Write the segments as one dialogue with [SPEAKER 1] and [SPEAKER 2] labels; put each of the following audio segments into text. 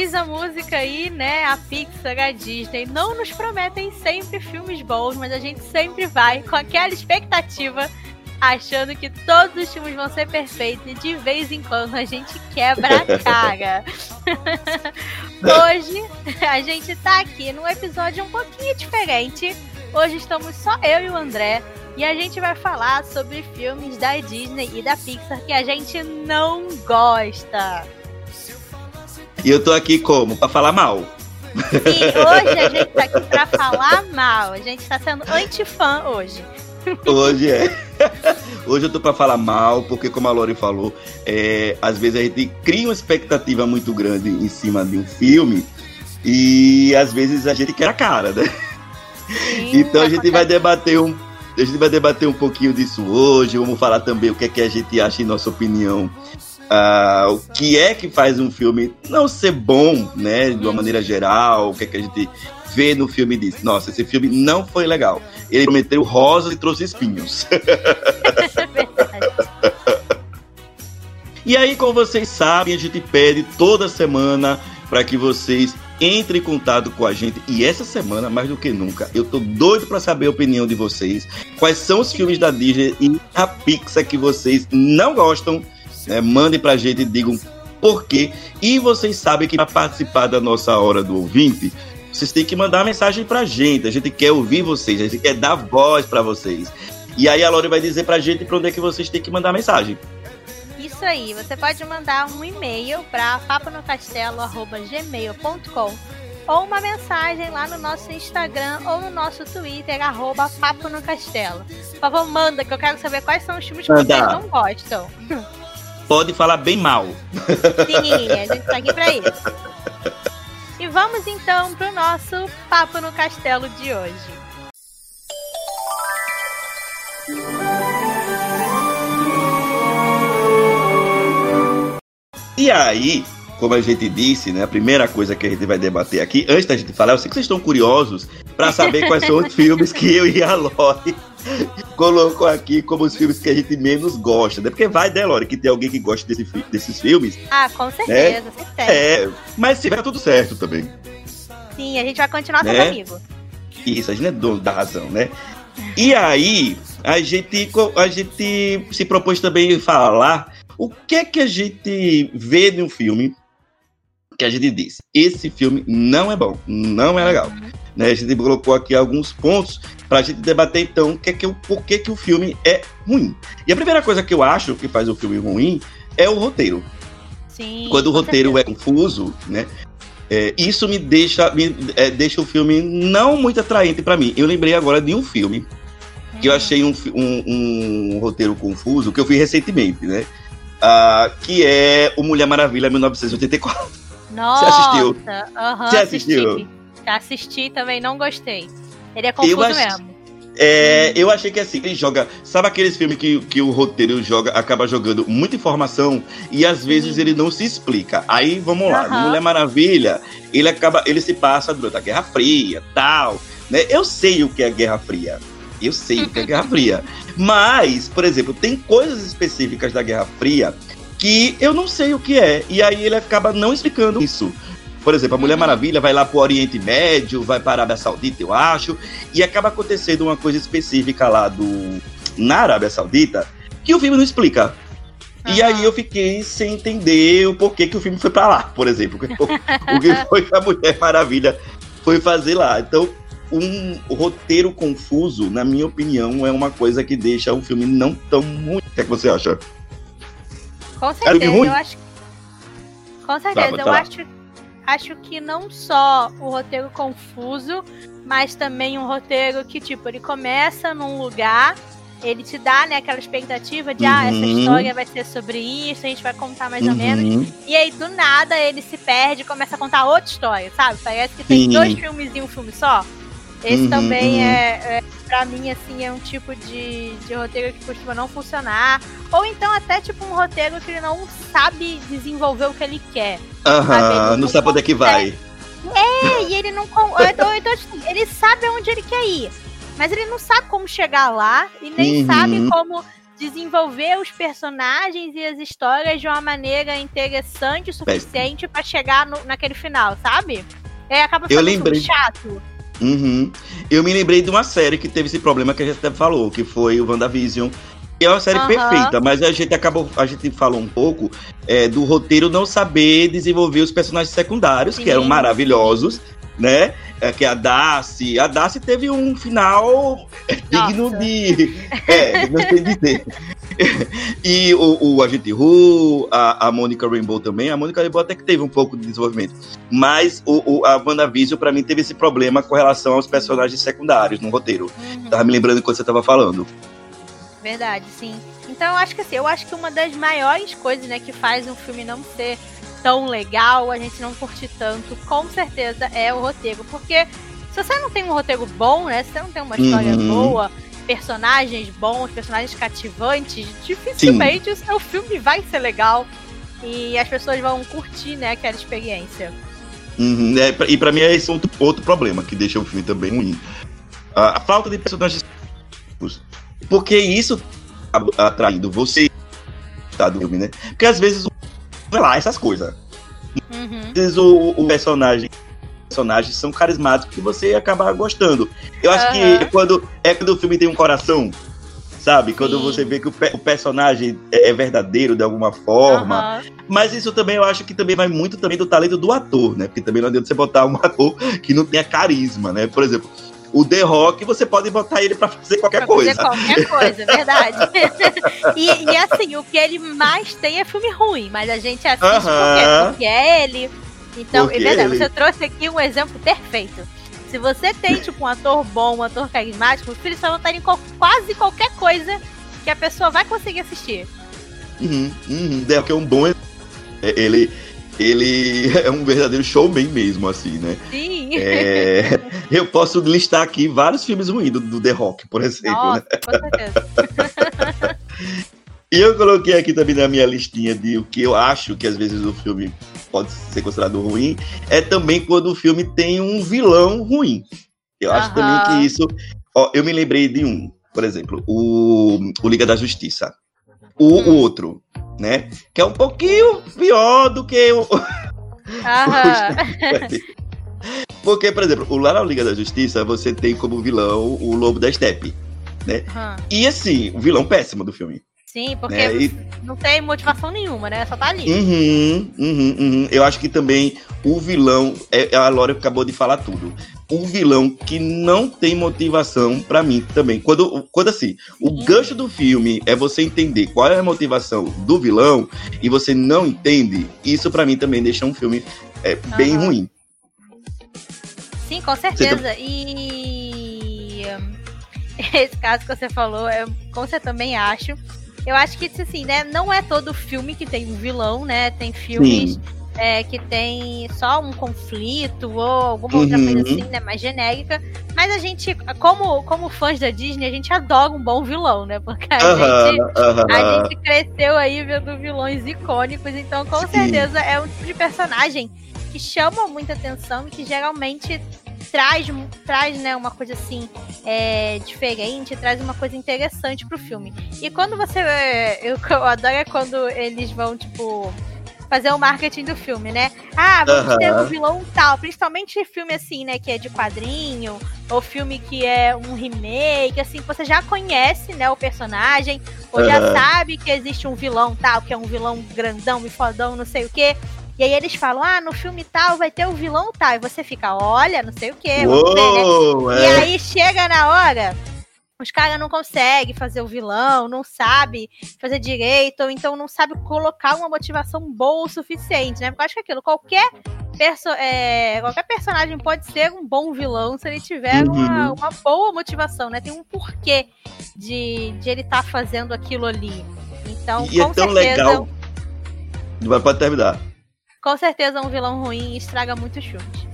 [SPEAKER 1] Diz a música aí, né? A Pixar, a Disney não nos prometem sempre filmes bons, mas a gente sempre vai com aquela expectativa achando que todos os filmes vão ser perfeitos e de vez em quando a gente quebra a cara. Hoje a gente tá aqui num episódio um pouquinho diferente. Hoje estamos só eu e o André e a gente vai falar sobre filmes da Disney e da Pixar que a gente não gosta.
[SPEAKER 2] E eu tô aqui como? Pra falar mal.
[SPEAKER 1] Sim, hoje a gente tá aqui pra falar mal. A gente tá sendo anti-fã hoje.
[SPEAKER 2] Hoje é. Hoje eu tô pra falar mal, porque como a Lori falou, é, às vezes a gente cria uma expectativa muito grande em cima de um filme e às vezes a gente quer a cara, né? Sim, então a gente vai debater um. A gente vai debater um pouquinho disso hoje. Vamos falar também o que é que a gente acha, em nossa opinião, uh, o que é que faz um filme não ser bom, né, de uma maneira geral, o que é que a gente vê no filme e diz: Nossa, esse filme não foi legal. Ele prometeu rosas e trouxe espinhos. e aí, como vocês sabem, a gente pede toda semana para que vocês entrem em contato com a gente. E essa semana, mais do que nunca, eu tô doido para saber a opinião de vocês. Quais são os filmes da Disney e a Pixar que vocês não gostam? Né? Mandem pra gente e digam por quê. E vocês sabem que para participar da nossa hora do ouvinte, vocês têm que mandar mensagem pra gente. A gente quer ouvir vocês, a gente quer dar voz para vocês. E aí a Lore vai dizer pra gente pra onde é que vocês têm que mandar mensagem.
[SPEAKER 1] Isso aí, você pode mandar um e-mail para paponocastelo.gmail.com ou uma mensagem lá no nosso Instagram ou no nosso Twitter, arroba Papo no Castelo. Por favor, manda, que eu quero saber quais são os filmes que vocês não gostam.
[SPEAKER 2] Pode falar bem mal.
[SPEAKER 1] Sim, a gente tá aqui pra isso. E vamos então pro nosso Papo no Castelo de hoje.
[SPEAKER 2] E aí, como a gente disse, né, a primeira coisa que a gente vai debater aqui, antes da gente falar, eu sei que vocês estão curiosos para saber quais são os filmes que eu e a Lori colocou aqui como os filmes que a gente menos gosta, né? Porque vai, né, Lore, que tem alguém que gosta desse, desses filmes.
[SPEAKER 1] Ah, com certeza, né? certeza. É,
[SPEAKER 2] mas se vai tudo certo também.
[SPEAKER 1] Sim, a gente vai continuar né? sendo amigo.
[SPEAKER 2] Isso, a gente é dono da razão, né? E aí, a gente, a gente se propôs também falar o que é que a gente vê de um filme que a gente diz, esse filme não é bom, não é legal. Uhum. Né, a gente colocou aqui alguns pontos para a gente debater então que é que, por que, que o filme é ruim. E a primeira coisa que eu acho que faz o filme ruim é o roteiro.
[SPEAKER 1] Sim,
[SPEAKER 2] Quando o roteiro é confuso, né? É, isso me deixa, me, é, deixa o filme não muito atraente para mim. Eu lembrei agora de um filme que eu hum. achei um, um, um roteiro confuso, que eu vi recentemente, né? Uh, que é O Mulher Maravilha 1984.
[SPEAKER 1] Nossa! Você assistiu? Uhum, Você assistiu? Assisti. Assisti também, não gostei. Ele é confuso ach... mesmo.
[SPEAKER 2] É, eu achei que assim, ele joga. Sabe aqueles filmes que, que o roteiro joga, acaba jogando muita informação e às vezes ele não se explica. Aí vamos lá, uhum. Mulher Maravilha, ele acaba, ele se passa durante a Guerra Fria, tal, né? Eu sei o que é Guerra Fria. Eu sei o que é Guerra Fria. Mas, por exemplo, tem coisas específicas da Guerra Fria que eu não sei o que é. E aí ele acaba não explicando isso. Por exemplo, a Mulher. Maravilha vai lá para o Oriente Médio, vai para a Arábia Saudita, eu acho, e acaba acontecendo uma coisa específica lá do na Arábia Saudita que o filme não explica. Uhum. E aí eu fiquei sem entender o porquê que o filme foi para lá, por exemplo. o que foi que a Mulher Maravilha foi fazer lá. Então, um roteiro confuso, na minha opinião, é uma coisa que deixa o filme não tão ruim. O que, é que você acha?
[SPEAKER 1] Com certeza, eu acho. Com certeza, tá, eu tá acho acho que não só o roteiro confuso, mas também um roteiro que, tipo, ele começa num lugar, ele te dá, né, aquela expectativa de, uhum. ah, essa uhum. história vai ser sobre isso, a gente vai contar mais uhum. ou menos. E aí, do nada, ele se perde e começa a contar outra história, sabe? Parece que tem Sim. dois filmes em um filme só. Esse uhum, também uhum. É, é, pra mim, assim, é um tipo de, de roteiro que costuma não funcionar. Ou então até, tipo, um roteiro que ele não sabe desenvolver o que ele quer.
[SPEAKER 2] Aham, não, sabe onde é que vai.
[SPEAKER 1] É, e ele não. Então, então, tipo, ele sabe aonde ele quer ir. Mas ele não sabe como chegar lá e nem uhum. sabe como desenvolver os personagens e as histórias de uma maneira interessante o suficiente para chegar no, naquele final, sabe? É, acaba ficando
[SPEAKER 2] Eu lembrei.
[SPEAKER 1] chato.
[SPEAKER 2] Uhum. Eu me lembrei de uma série que teve esse problema que a gente até falou, que foi o WandaVision. E é uma série uhum. perfeita, mas a gente acabou, a gente falou um pouco é, do roteiro não saber desenvolver os personagens secundários, Sim. que eram maravilhosos, né? É, que a Darcy. A Darcy teve um final digno de. É, não sei dizer. e o, o Agente Who, a, a Mônica Rainbow também. A Mônica Rainbow até que teve um pouco de desenvolvimento. Mas o, o, a WandaVision, pra mim, teve esse problema com relação aos personagens secundários no roteiro. Uhum. Tava me lembrando quando você tava falando.
[SPEAKER 1] Verdade, sim. Então eu acho que assim, eu acho que uma das maiores coisas, né, que faz um filme não ser tão legal, a gente não curte tanto, com certeza é o roteiro. Porque se você não tem um roteiro bom, né? Se você não tem uma história uhum. boa, personagens bons, personagens cativantes, dificilmente Sim. o seu filme vai ser legal e as pessoas vão curtir, né, aquela experiência.
[SPEAKER 2] Uhum, é, e para mim é esse outro, outro problema que deixa o filme também ruim. A, a falta de personagens. Porque isso atraindo você tá, do filme, né? Porque às vezes sei lá, essas coisas. Uhum. Às vezes o, o personagem personagens são carismáticos que você acaba gostando. Eu acho uhum. que quando é quando o filme tem um coração, sabe? Quando Sim. você vê que o, pe o personagem é, é, verdadeiro de alguma forma. Uhum. Mas isso também eu acho que também vai muito também do talento do ator, né? Porque também não adianta você botar um ator que não tenha carisma, né? Por exemplo, o The Rock, você pode botar ele para fazer qualquer pra coisa.
[SPEAKER 1] Fazer qualquer coisa, verdade. e, e, assim, o que ele mais tem é filme ruim, mas a gente assiste uh -huh. porque, porque é ele. Então, porque é verdade, ele... você trouxe aqui um exemplo perfeito. Se você tem, tipo, um ator bom, um ator carismático, os filhos só não em quase qualquer coisa que a pessoa vai conseguir assistir.
[SPEAKER 2] Uhum, uhum. The Rock é um bom. Ele ele é um verdadeiro showman mesmo, assim, né?
[SPEAKER 1] Sim.
[SPEAKER 2] É, eu posso listar aqui vários filmes ruins do, do The Rock, por exemplo. Nossa, né? com certeza. e eu coloquei aqui também na minha listinha de o que eu acho que às vezes o filme pode ser considerado ruim, é também quando o filme tem um vilão ruim. Eu acho também que isso. Ó, eu me lembrei de um, por exemplo, o, o Liga da Justiça. O, hum. outro, né? Que é um pouquinho pior do que o. Porque, por exemplo, o lá na Liga da Justiça, você tem como vilão o Lobo da Steppe, né? Uhum. E assim, o vilão péssimo do filme.
[SPEAKER 1] Sim, porque né? e... não tem motivação nenhuma, né? Só tá ali.
[SPEAKER 2] Uhum, uhum, uhum. Eu acho que também o vilão, é, a Lore acabou de falar tudo um vilão que não tem motivação para mim também. Quando, quando assim, o gancho do filme é você entender qual é a motivação do vilão e você não entende, isso para mim também deixa um filme é, bem uhum. ruim.
[SPEAKER 1] Sim, com certeza. Tá... E esse caso que você falou, é, como você também acho. Eu acho que, assim, né, não é todo filme que tem um vilão, né? Tem filmes é, que tem só um conflito ou alguma outra uhum. coisa assim, né, mais genérica. Mas a gente, como, como fãs da Disney, a gente adora um bom vilão, né? Porque a, uhum, gente, uhum. a gente cresceu aí vendo vilões icônicos, então com Sim. certeza é um tipo de personagem que chama muita atenção e que geralmente traz, traz né, uma coisa assim é, diferente, traz uma coisa interessante pro filme. E quando você. Eu, eu adoro é quando eles vão, tipo fazer o marketing do filme, né? Ah, vamos uhum. ter um vilão tal. Principalmente filme assim, né? Que é de quadrinho, ou filme que é um remake, assim, você já conhece, né, o personagem, ou uhum. já sabe que existe um vilão tal, que é um vilão grandão e fodão, não sei o quê. E aí eles falam, ah, no filme tal vai ter o vilão tal. E você fica, olha, não sei o quê. Uou, ver, né? é. E aí chega na hora, os caras não conseguem fazer o vilão, não sabe fazer direito, ou então não sabe colocar uma motivação boa o suficiente, né? Porque eu acho que aquilo, qualquer perso é, qualquer personagem pode ser um bom vilão se ele tiver uhum. uma, uma, boa motivação, né? Tem um porquê de, de ele estar tá fazendo aquilo ali. Então,
[SPEAKER 2] e é
[SPEAKER 1] com
[SPEAKER 2] é tão
[SPEAKER 1] certeza.
[SPEAKER 2] Legal. Pode terminar.
[SPEAKER 1] Com certeza, um vilão ruim estraga muitos filmes.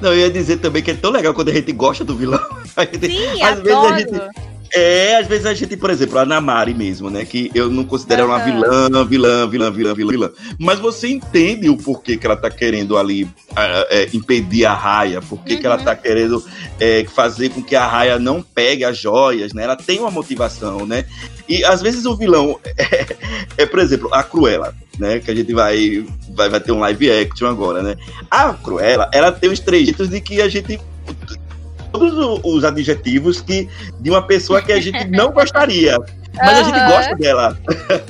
[SPEAKER 2] Não, eu ia dizer também que é tão legal quando a gente gosta do vilão.
[SPEAKER 1] Gente, Sim, às adoro. vezes a gente
[SPEAKER 2] é, às vezes a gente, por exemplo, a Namari mesmo, né? Que eu não considero uhum. uma vilã, vilã, vilã, vilã, vilã, vilã. Mas você entende o porquê que ela tá querendo ali é, impedir a raia, porquê uhum. que ela tá uhum. querendo é, fazer com que a raia não pegue as joias, né? Ela tem uma motivação, né? E às vezes o vilão é, é por exemplo, a Cruella, né? Que a gente vai, vai, vai ter um live action agora, né? A Cruella, ela tem os trejeitos de que a gente todos os adjetivos que, de uma pessoa que a gente não gostaria. Mas uhum. a gente gosta dela.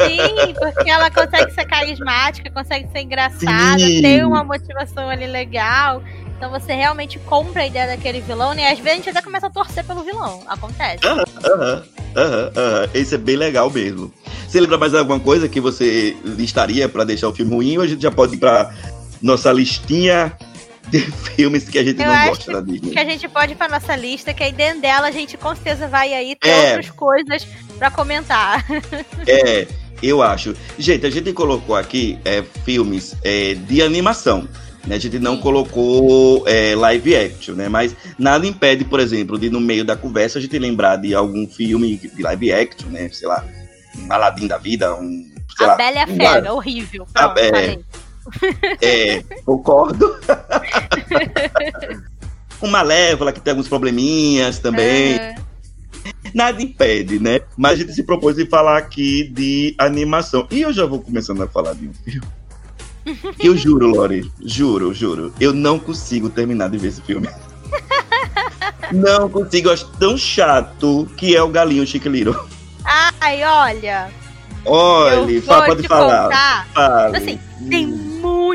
[SPEAKER 1] Sim, porque ela consegue ser carismática, consegue ser engraçada, Sim. tem uma motivação ali legal. Então você realmente compra a ideia daquele vilão né? e às vezes a gente até começa a torcer pelo vilão. Acontece.
[SPEAKER 2] Aham, aham, aham, aham. Esse é bem legal mesmo. Você lembra mais alguma coisa que você listaria para deixar o filme ruim ou a gente já pode ir pra nossa listinha de filmes que a gente
[SPEAKER 1] eu
[SPEAKER 2] não gosta da Disney.
[SPEAKER 1] Que a gente pode ir pra nossa lista, que aí dentro dela a gente com certeza vai aí ter é. outras coisas para comentar.
[SPEAKER 2] É, eu acho. Gente, a gente colocou aqui é, filmes é, de animação. Né? A gente não Sim. colocou é, live action, né? Mas nada impede, por exemplo, de no meio da conversa a gente lembrar de algum filme de live action, né? Sei lá, um Aladdin da vida, um.
[SPEAKER 1] a
[SPEAKER 2] lá,
[SPEAKER 1] Bela e a Fera, horrível. Pronto,
[SPEAKER 2] a, é, é, concordo. Uma Malévola que tem alguns probleminhas também. É. Nada impede, né? Mas a gente se propôs em falar aqui de animação. E eu já vou começando a falar de um filme. Eu juro, Lore, juro, juro. Eu não consigo terminar de ver esse filme. Não consigo, eu acho tão chato que é o Galinho Chique Little.
[SPEAKER 1] Ai, olha.
[SPEAKER 2] Olha, pode falar.
[SPEAKER 1] Fale. Assim, tem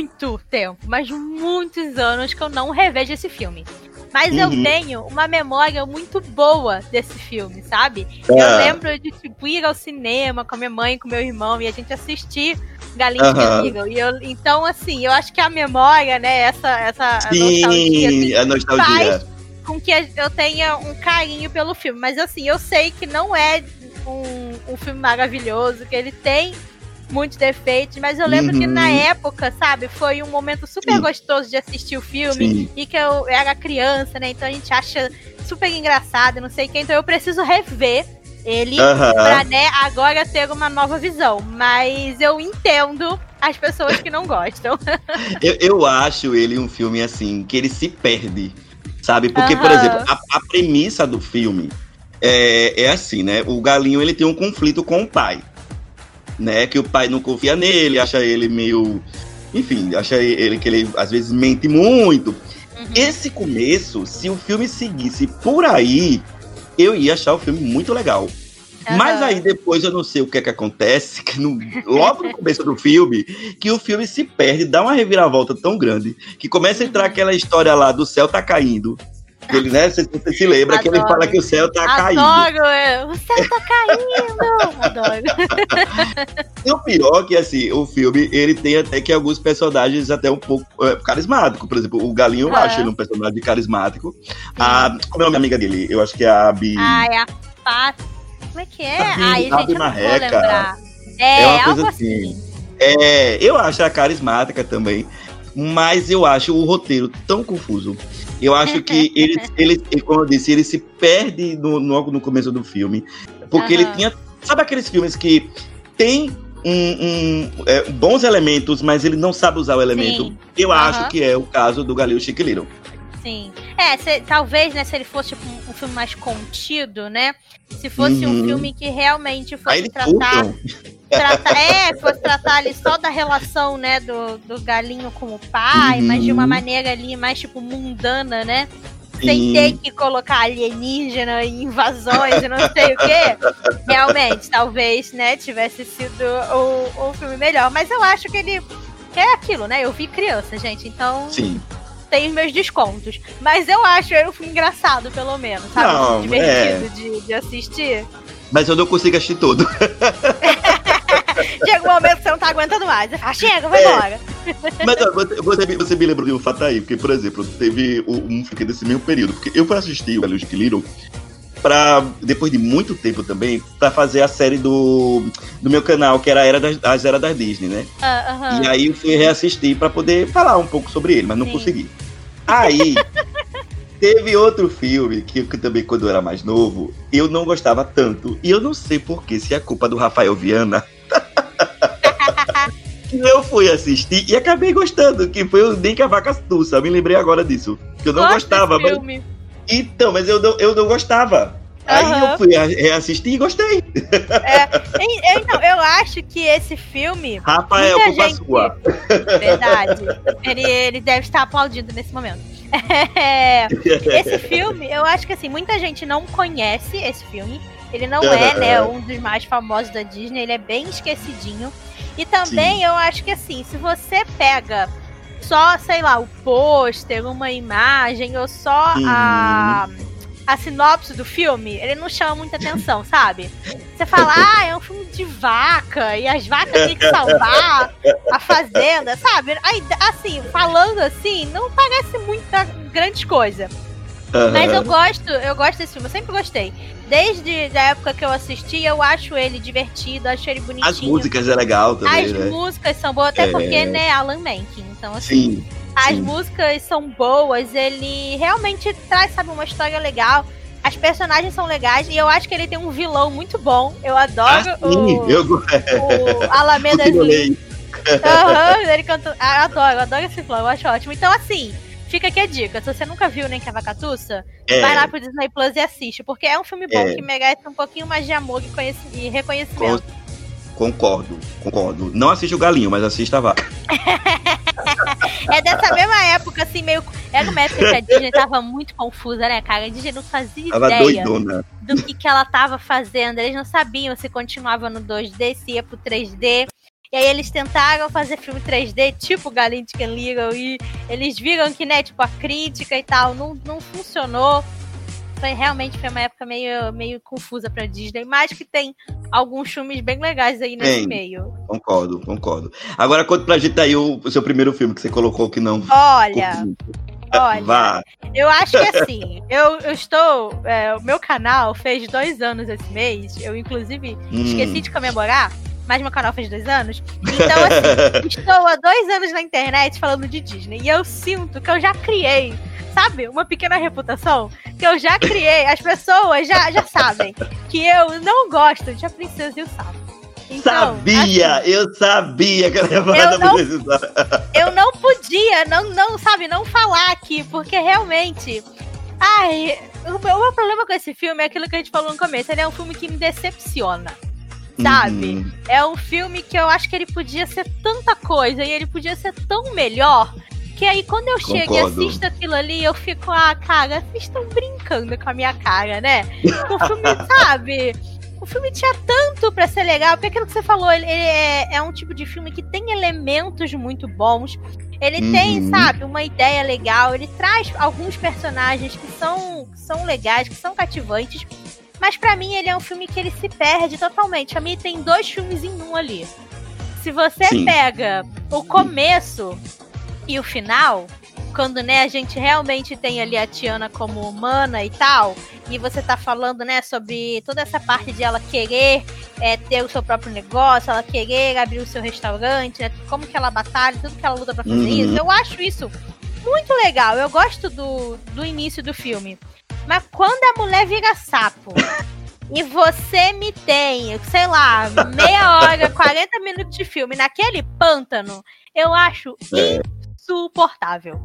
[SPEAKER 1] muito tempo, mas muitos anos que eu não revejo esse filme. Mas uhum. eu tenho uma memória muito boa desse filme, sabe? Eu ah. lembro de tipo, ir ao cinema com a minha mãe, com meu irmão, e a gente assistir Galinha uhum. Eagle. E eu, então, assim, eu acho que a memória, né, essa, essa
[SPEAKER 2] Sim, nostalgia, assim, a nostalgia.
[SPEAKER 1] faz com que eu tenha um carinho pelo filme. Mas assim, eu sei que não é um, um filme maravilhoso, que ele tem muitos defeitos, mas eu lembro uhum. que na uhum. época, sabe, foi um momento super Sim. gostoso de assistir o filme Sim. e que eu era criança, né? Então a gente acha super engraçado, não sei o que, então eu preciso rever ele uhum. pra, né, agora ter uma nova visão. Mas eu entendo as pessoas que não gostam.
[SPEAKER 2] eu, eu acho ele um filme assim, que ele se perde, sabe? Porque, uhum. por exemplo, a, a premissa do filme é, é assim, né? O galinho ele tem um conflito com o pai né? Que o pai não confia nele, acha ele meio. Enfim, acha ele que ele às vezes mente muito. Uhum. Esse começo, se o filme seguisse por aí, eu ia achar o filme muito legal. Uhum. Mas aí depois eu não sei o que é que acontece, que no, logo no começo do filme, que o filme se perde, dá uma reviravolta tão grande, que começa a entrar aquela história lá do céu tá caindo. Ele, né? Você, você se lembra Adoro. que ele fala que o céu tá
[SPEAKER 1] Adoro,
[SPEAKER 2] caindo.
[SPEAKER 1] Adoro! O céu tá caindo!
[SPEAKER 2] Adoro. E o pior é que, assim, o filme, ele tem até que alguns personagens até um pouco é, carismáticos. Por exemplo, o Galinho, eu acho ele um personagem carismático. A, como é a minha amiga dele? Eu acho que é a Abi...
[SPEAKER 1] Ah, é a. Como é que é? Abi,
[SPEAKER 2] Ai, Abi Marreca. É, é uma coisa assim. assim. É, eu acho ela carismática também. Mas eu acho o roteiro tão confuso. Eu acho que ele, ele, como eu disse, ele se perde no, no, no começo do filme. Porque uhum. ele tinha. Sabe aqueles filmes que tem um, um, é, bons elementos, mas ele não sabe usar o elemento? Sim. Eu uhum. acho que é o caso do Galil Chique Little.
[SPEAKER 1] Sim. É, se, talvez, né, se ele fosse tipo, um, um, filme mais contido, né? Se fosse uhum. um filme que realmente fosse tratar. Trata, é, fosse tratar ali só da relação, né, do, do galinho com o pai, uhum. mas de uma maneira ali mais, tipo, mundana, né? Sem ter que colocar alienígena e invasões e não sei o quê. Realmente, talvez, né, tivesse sido o, o filme melhor. Mas eu acho que ele. É aquilo, né? Eu vi criança, gente, então.
[SPEAKER 2] Sim
[SPEAKER 1] tem os meus descontos. Mas eu acho ele um filme engraçado, pelo menos, sabe? Não, Divertido é... de, de assistir.
[SPEAKER 2] Mas eu não consigo assistir tudo.
[SPEAKER 1] Chega um momento que você não tá aguentando mais. Você fala, chega, vai é. embora.
[SPEAKER 2] Mas ó, você, você, você, me lembrou de um fato aí, porque, por exemplo, teve um filme desse mesmo período, porque eu fui assistir o Velho Little pra, depois de muito tempo também, pra fazer a série do, do meu canal, que era a Era das, as Era das Disney, né? Uh, uh -huh. E aí eu fui reassistir pra poder falar um pouco sobre ele, mas não Sim. consegui. Aí, teve outro filme que, que também, quando eu era mais novo, eu não gostava tanto. E eu não sei porquê, se é culpa do Rafael Viana. eu fui assistir e acabei gostando, que foi o Nem que a Vaca Tussa. Me lembrei agora disso. Que eu não gostava. Mas... Então, mas eu não, eu não gostava. Aí uhum. eu fui reassistir e gostei.
[SPEAKER 1] É, então, eu acho que esse filme.
[SPEAKER 2] Rafael, culpa gente... sua.
[SPEAKER 1] Verdade. Ele, ele deve estar aplaudindo nesse momento. É, esse filme, eu acho que assim, muita gente não conhece esse filme. Ele não é, né, um dos mais famosos da Disney, ele é bem esquecidinho. E também Sim. eu acho que assim, se você pega só, sei lá, o pôster, uma imagem, ou só a, a sinopse do filme, ele não chama muita atenção, sabe? Você fala, ah, é um filme de vaca, e as vacas têm que salvar a fazenda, sabe? Aí, assim, falando assim, não parece muita grande coisa. Uhum. Mas eu gosto, eu gosto desse filme, eu sempre gostei. Desde a época que eu assisti, eu acho ele divertido, acho ele bonitinho.
[SPEAKER 2] As músicas é legal também,
[SPEAKER 1] As
[SPEAKER 2] né?
[SPEAKER 1] músicas são boas, até é... porque, né, Alan Menken. Então, assim, sim, as sim. músicas são boas, ele realmente traz, sabe, uma história legal. As personagens são legais e eu acho que ele tem um vilão muito bom. Eu adoro ah, o, eu... o Alameda Slim. Uhum, ele canta... Eu adoro, eu adoro esse vilão, eu acho ótimo. Então, assim, Fica aqui a dica. Se você nunca viu nem que a Vacatuça, é. vai lá pro Disney Plus e assiste. Porque é um filme bom é. que merece um pouquinho mais de amor e, e reconhecimento.
[SPEAKER 2] Concordo, concordo. Não assiste o galinho, mas assista a vaca.
[SPEAKER 1] é dessa mesma época, assim, meio. Era uma época que a Disney tava muito confusa, né, cara? A Disney não fazia tava ideia doidona. do que, que ela tava fazendo. Eles não sabiam se continuava no 2D, se ia pro 3D. E aí eles tentaram fazer filme 3D, tipo Galinha de Little, e eles viram que, né, tipo, a crítica e tal não, não funcionou. Foi realmente foi uma época meio, meio confusa pra Disney, mas que tem alguns filmes bem legais aí nesse tem, meio.
[SPEAKER 2] Concordo, concordo. Agora conta pra gente aí o, o seu primeiro filme que você colocou que não.
[SPEAKER 1] Olha. Olha, Vá. eu acho que assim, eu, eu estou. É, o meu canal fez dois anos esse mês. Eu, inclusive, hum. esqueci de comemorar mas meu canal fez dois anos. Então, assim, estou há dois anos na internet falando de Disney. E eu sinto que eu já criei, sabe, uma pequena reputação que eu já criei. As pessoas já, já sabem que eu não gosto de A Princesa e o Sapo.
[SPEAKER 2] Então, sabia, assim, eu sabia que falar
[SPEAKER 1] eu não, eu não podia, não, não, sabe, não falar aqui, porque realmente. Ai, o meu, o meu problema com esse filme é aquilo que a gente falou no começo. Ele é um filme que me decepciona sabe? Uhum. É um filme que eu acho que ele podia ser tanta coisa e ele podia ser tão melhor. Que aí quando eu Concordo. chego e assisto aquilo ali, eu fico, ah, cara, vocês estão brincando com a minha cara, né? O filme, sabe? O filme tinha tanto para ser legal, porque aquilo que você falou, ele, é, é, um tipo de filme que tem elementos muito bons. Ele uhum. tem, sabe, uma ideia legal, ele traz alguns personagens que são, que são legais, que são cativantes. Mas para mim ele é um filme que ele se perde totalmente. A mim tem dois filmes em um ali. Se você Sim. pega o começo e o final, quando né, a gente realmente tem ali a Tiana como humana e tal, e você tá falando, né, sobre toda essa parte de ela querer é, ter o seu próprio negócio, ela querer abrir o seu restaurante, né, como que ela batalha, tudo que ela luta pra fazer uhum. isso. Eu acho isso muito legal. Eu gosto do, do início do filme. Mas quando a mulher vira sapo e você me tem, sei lá, meia hora, 40 minutos de filme naquele pântano, eu acho é. insuportável.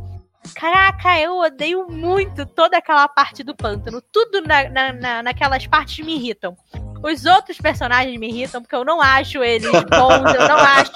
[SPEAKER 1] Caraca, eu odeio muito toda aquela parte do pântano. Tudo na, na, na, naquelas partes me irritam. Os outros personagens me irritam porque eu não acho eles bons, eu não acho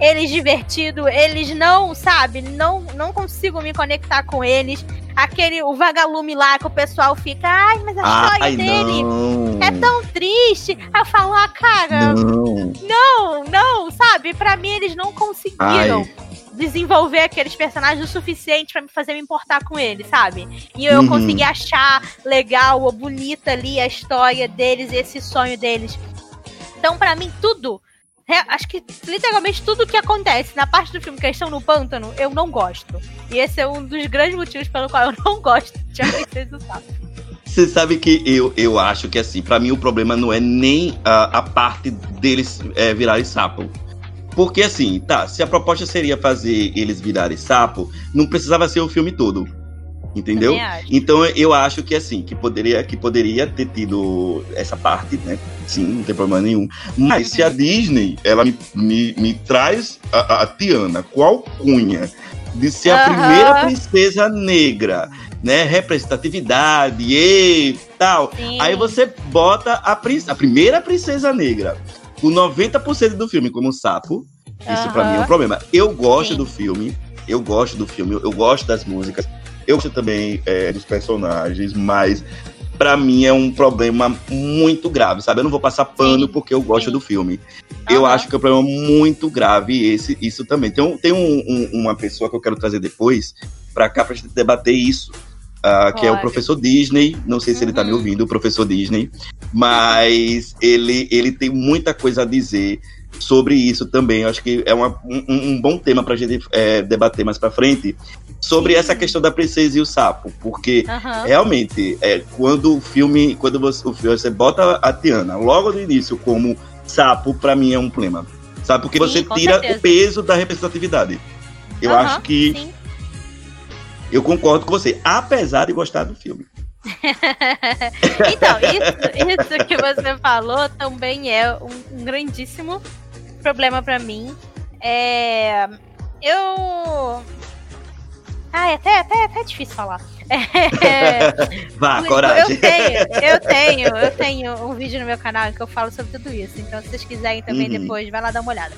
[SPEAKER 1] eles divertidos, eles não, sabe, não, não consigo me conectar com eles. Aquele, o vagalume lá que o pessoal fica, ai, mas a história ai, dele não. é tão triste. Aí eu falo, ah, cara, não, não, não sabe? Para mim eles não conseguiram. Ai desenvolver aqueles personagens o suficiente para me fazer me importar com eles, sabe? E eu uhum. consegui achar legal ou bonita ali a história deles, esse sonho deles. Então, para mim, tudo acho que literalmente tudo que acontece na parte do filme que eles estão no pântano, eu não gosto. E esse é um dos grandes motivos pelo qual eu não gosto de A Princesa do Sapo.
[SPEAKER 2] Você sabe que eu, eu acho que assim, para mim o problema não é nem a, a parte deles é, virarem sapo. Porque assim, tá, se a proposta seria fazer eles virarem sapo, não precisava ser o filme todo. Entendeu? Então eu acho que assim, que poderia, que poderia ter tido essa parte, né? Sim, não tem problema nenhum. Mas se a Disney, ela me, me, me traz a, a Tiana com a alcunha de ser a primeira princesa negra, né? Representatividade e tal. Sim. Aí você bota a, a primeira princesa negra com 90% do filme como sapo. Isso uhum. para mim é um problema. Eu gosto Sim. do filme, eu gosto do filme, eu gosto das músicas eu gosto também é, dos personagens, mas para mim é um problema muito grave, sabe? Eu não vou passar pano sim, porque eu gosto sim. do filme. Uhum. Eu acho que é um problema muito grave esse, isso também. Tem, tem um, um, uma pessoa que eu quero trazer depois para cá pra gente debater isso. Uh, que é o professor Disney, não sei se ele tá me uhum. ouvindo, o professor Disney, mas ele, ele tem muita coisa a dizer sobre isso também. Eu acho que é uma, um, um, bom tema para a gente é, debater mais para frente sobre Sim. essa questão da princesa e o sapo, porque uhum. realmente é, quando o filme, quando você, o filme, você bota a Tiana logo no início como sapo, para mim é um problema, sabe? Porque Sim, você tira certeza. o peso da representatividade. Eu uhum. acho que Sim. Eu concordo com você, apesar de gostar do filme.
[SPEAKER 1] então, isso, isso, que você falou também é um, um grandíssimo problema para mim. É, eu. Ah, é até, até, até difícil falar.
[SPEAKER 2] É, Vá, coragem.
[SPEAKER 1] Eu tenho, eu tenho, eu tenho um vídeo no meu canal em que eu falo sobre tudo isso. Então, se vocês quiserem também uhum. depois, vai lá dar uma olhada.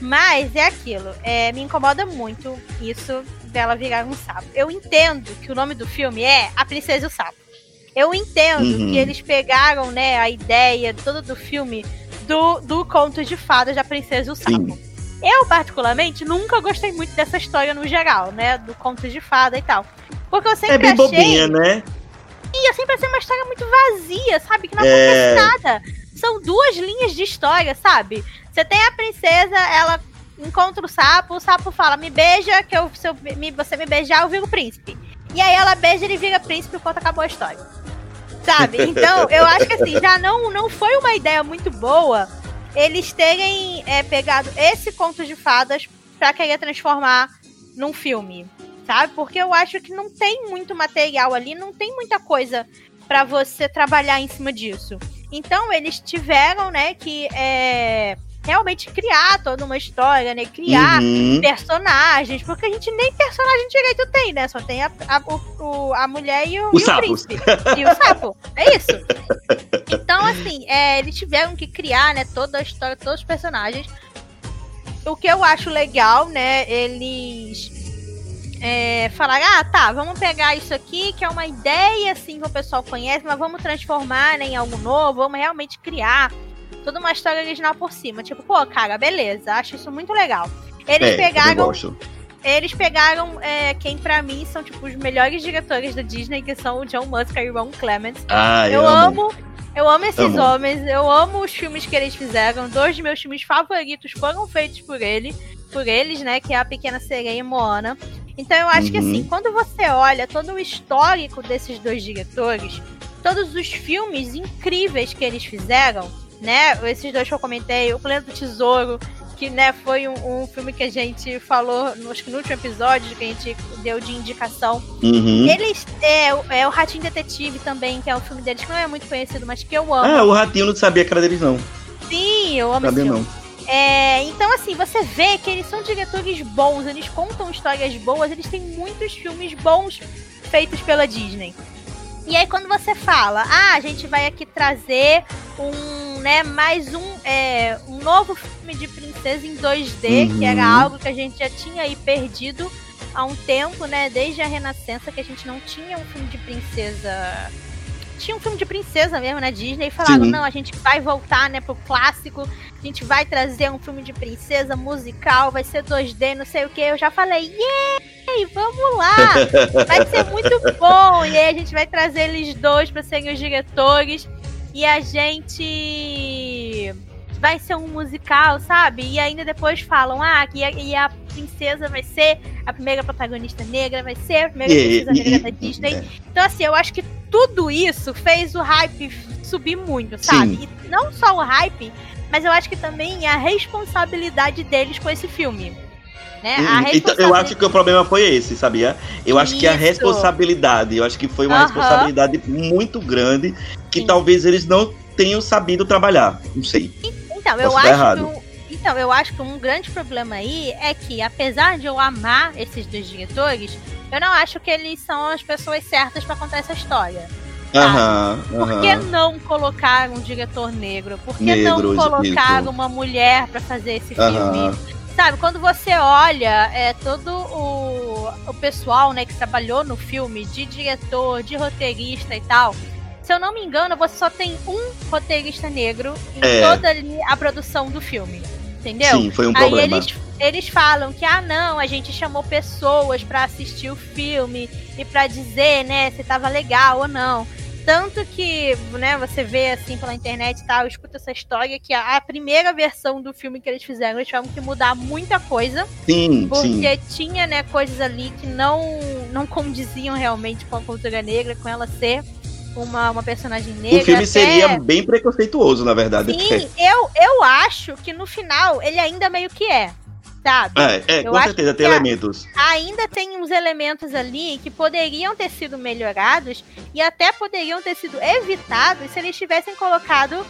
[SPEAKER 1] Mas é aquilo, é, me incomoda muito isso dela virar um sapo. Eu entendo que o nome do filme é A Princesa e o Sapo. Eu entendo uhum. que eles pegaram, né, a ideia toda do filme do, do conto de fadas da Princesa e o Sapo. Sim. Eu, particularmente, nunca gostei muito dessa história no geral, né? Do conto de fada e tal. Porque eu sempre é bem achei... bobinha,
[SPEAKER 2] né?
[SPEAKER 1] E eu sempre achei uma história muito vazia, sabe? Que não é... acontece nada. São duas linhas de história, sabe? Você tem a princesa, ela encontra o sapo, o sapo fala, me beija, que eu, se eu, me, você me beijar, eu viro príncipe. E aí ela beija, ele vira príncipe enquanto acabou a história. Sabe? Então, eu acho que assim, já não, não foi uma ideia muito boa eles terem é, pegado esse conto de fadas para querer transformar num filme, sabe? Porque eu acho que não tem muito material ali, não tem muita coisa para você trabalhar em cima disso. Então eles tiveram, né, que é, realmente criar toda uma história, né? Criar uhum. personagens, porque a gente nem personagem direito tem, né? Só tem a, a, o, a mulher e o,
[SPEAKER 2] o,
[SPEAKER 1] e o príncipe. E o sapo. É isso. Então, assim, é, eles tiveram que criar, né, toda a história, todos os personagens. O que eu acho legal, né? Eles é, falaram, ah, tá, vamos pegar isso aqui, que é uma ideia, assim, que o pessoal conhece, mas vamos transformar né, em algo novo, vamos realmente criar toda uma história original por cima. Tipo, pô, cara, beleza, acho isso muito legal. Eles é, pegaram. Eles pegaram é, quem para mim são tipo os melhores diretores da Disney, que são o John Musker e o Ron Clements.
[SPEAKER 2] Ah, eu,
[SPEAKER 1] eu
[SPEAKER 2] amo.
[SPEAKER 1] amo. Eu amo esses amo. homens, eu amo os filmes que eles fizeram. Dois de meus filmes favoritos foram feitos por ele, por eles, né? Que é a Pequena Sereia e Moana. Então eu acho uhum. que assim, quando você olha todo o histórico desses dois diretores, todos os filmes incríveis que eles fizeram, né? Esses dois que eu comentei, O Planeta do Tesouro, que né, foi um, um, filme que a gente falou, acho que no último episódio, que a gente deu de indicação.
[SPEAKER 2] Uhum.
[SPEAKER 1] Eles. É, é o Ratinho Detetive também, que é um filme deles que não é muito conhecido, mas que eu amo.
[SPEAKER 2] Ah, o Ratinho não sabia que era deles, não.
[SPEAKER 1] Sim, eu amo
[SPEAKER 2] sabia.
[SPEAKER 1] Não. É, então, assim, você vê que eles são diretores bons, eles contam histórias boas, eles têm muitos filmes bons feitos pela Disney. E aí, quando você fala, ah, a gente vai aqui trazer um né, mais um, é, um novo filme de princesa em 2D, uhum. que era uhum. algo que a gente já tinha aí perdido há um tempo, né? Desde a Renascença, que a gente não tinha um filme de princesa. Tinha um filme de princesa mesmo na Disney e falaram, Sim. não, a gente vai voltar, né, pro clássico, a gente vai trazer um filme de princesa musical, vai ser 2D, não sei o que. Eu já falei, yeah! Vamos lá! Vai ser muito bom! E aí a gente vai trazer eles dois para serem os diretores. E a gente vai ser um musical, sabe? E ainda depois falam, ah, e a, e a princesa vai ser a primeira protagonista negra, vai ser a primeira princesa negra da Disney.
[SPEAKER 2] é.
[SPEAKER 1] Então, assim, eu acho que tudo isso fez o hype subir muito, sabe? E não só o hype, mas eu acho que também a responsabilidade deles com esse filme. Né?
[SPEAKER 2] Então, eu acho que o problema foi esse, sabia? Eu acho que a
[SPEAKER 1] Isso.
[SPEAKER 2] responsabilidade, eu acho que foi uma
[SPEAKER 1] Aham.
[SPEAKER 2] responsabilidade muito grande que
[SPEAKER 1] Sim.
[SPEAKER 2] talvez eles não tenham sabido trabalhar. Não sei.
[SPEAKER 1] Então, eu
[SPEAKER 2] Posso
[SPEAKER 1] acho
[SPEAKER 2] estar errado.
[SPEAKER 1] que um, então, eu acho que um grande problema aí é que, apesar de eu amar esses dois diretores, eu não acho que eles são as pessoas certas pra contar essa história.
[SPEAKER 2] Aham,
[SPEAKER 1] Por que não colocar um diretor negro? Por que
[SPEAKER 2] Negro,
[SPEAKER 1] não colocar
[SPEAKER 2] isso.
[SPEAKER 1] uma mulher pra fazer esse filme? Sabe, quando você olha é, todo o, o pessoal né, que trabalhou no filme, de diretor, de roteirista e tal, se eu não me engano, você só tem um roteirista negro em
[SPEAKER 2] É.
[SPEAKER 1] toda a produção do filme. Entendeu?
[SPEAKER 2] Sim, foi um
[SPEAKER 1] Aí
[SPEAKER 2] problema.
[SPEAKER 1] eles, eles falam que, ah, não, a gente chamou pessoas pra assistir o filme e pra dizer, né, se tava legal ou não. Tanto que, né, você vê assim pela internet e tal, escuta essa história que a, a primeira versão do filme que eles fizeram, eles tiveram que mudar muita coisa,
[SPEAKER 2] Sim, sim.
[SPEAKER 1] porque tinha, né, coisas ali que não, não condiziam realmente com a cultura negra, com ela ser uma, uma personagem negra.
[SPEAKER 2] O filme
[SPEAKER 1] até-
[SPEAKER 2] seria bem preconceituoso, na verdade.
[SPEAKER 1] Sim, eu, eu acho que no final ele ainda meio que é, sabe?
[SPEAKER 2] É, é, com certeza, tem elementos.
[SPEAKER 1] Ainda tem uns elementos ali que poderiam ter sido melhorados e até poderiam ter sido evitados se eles tivessem colocado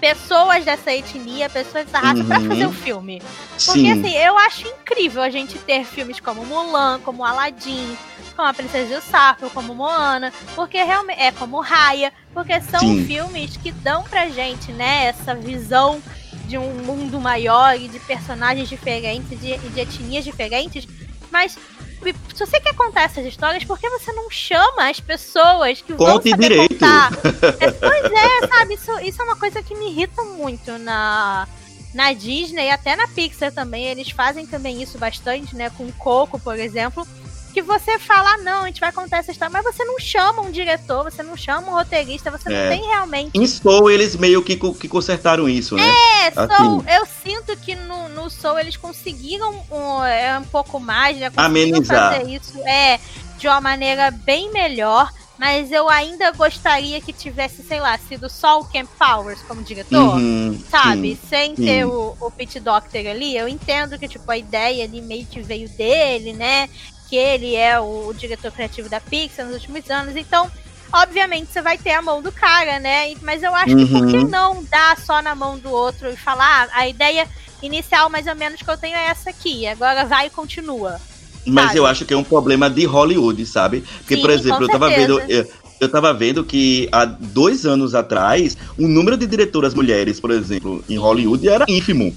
[SPEAKER 1] pessoas dessa etnia, pessoas dessa raça pra
[SPEAKER 2] Uhum.
[SPEAKER 1] fazer o filme. Porque
[SPEAKER 2] Sim.
[SPEAKER 1] assim, eu acho incrível a gente ter filmes como Mulan, como Aladdin, como A Princesa e o Sapo, como Moana, porque realmente é como Raya, porque são
[SPEAKER 2] Sim.
[SPEAKER 1] filmes que dão pra gente, né, essa visão de um mundo maior e de personagens diferentes, de, de etnias diferentes, mas se você quer contar essas histórias, por que você não chama as pessoas que vão
[SPEAKER 2] Conte
[SPEAKER 1] saber
[SPEAKER 2] direito.
[SPEAKER 1] contar? É, pois é, sabe? Isso, isso é uma coisa que me irrita muito na, na Disney e até na Pixar também. Eles fazem também isso bastante, né? Com Coco, por exemplo. Que você fala, ah, não, a gente vai contar essa história, mas você não chama um diretor, você não chama um roteirista, você
[SPEAKER 2] É.
[SPEAKER 1] não tem realmente.
[SPEAKER 2] Em Soul, eles meio que, que consertaram isso, né?
[SPEAKER 1] É, Soul,
[SPEAKER 2] Assim.
[SPEAKER 1] eu sinto que no, no Soul eles conseguiram um, é, um pouco mais, né? Conseguiram
[SPEAKER 2] Amenizar.
[SPEAKER 1] fazer isso é, de uma maneira bem melhor. Mas eu ainda gostaria que tivesse, sei lá, sido só o Camp Powers como diretor.
[SPEAKER 2] Uhum,
[SPEAKER 1] Sabe?
[SPEAKER 2] sim.
[SPEAKER 1] Sem
[SPEAKER 2] sim.
[SPEAKER 1] ter o, o Pete Doctor ali. Eu entendo que, tipo, a ideia ali meio que veio dele, né? Que ele é o, o diretor criativo da Pixar nos últimos anos. Então, obviamente, você vai ter a mão do cara, né? Mas eu acho que por que
[SPEAKER 2] Uhum.
[SPEAKER 1] não dar só na mão do outro e falar, ah, a ideia inicial, mais ou menos, que eu tenho é essa aqui. Agora vai e continua.
[SPEAKER 2] Mas
[SPEAKER 1] sabe?
[SPEAKER 2] eu acho que é um problema de Hollywood, sabe? Porque,
[SPEAKER 1] Sim,
[SPEAKER 2] por exemplo, eu tava vendo. Eu, eu tava vendo que há dois anos atrás, o número de diretoras mulheres, por exemplo, em Hollywood era ínfimo.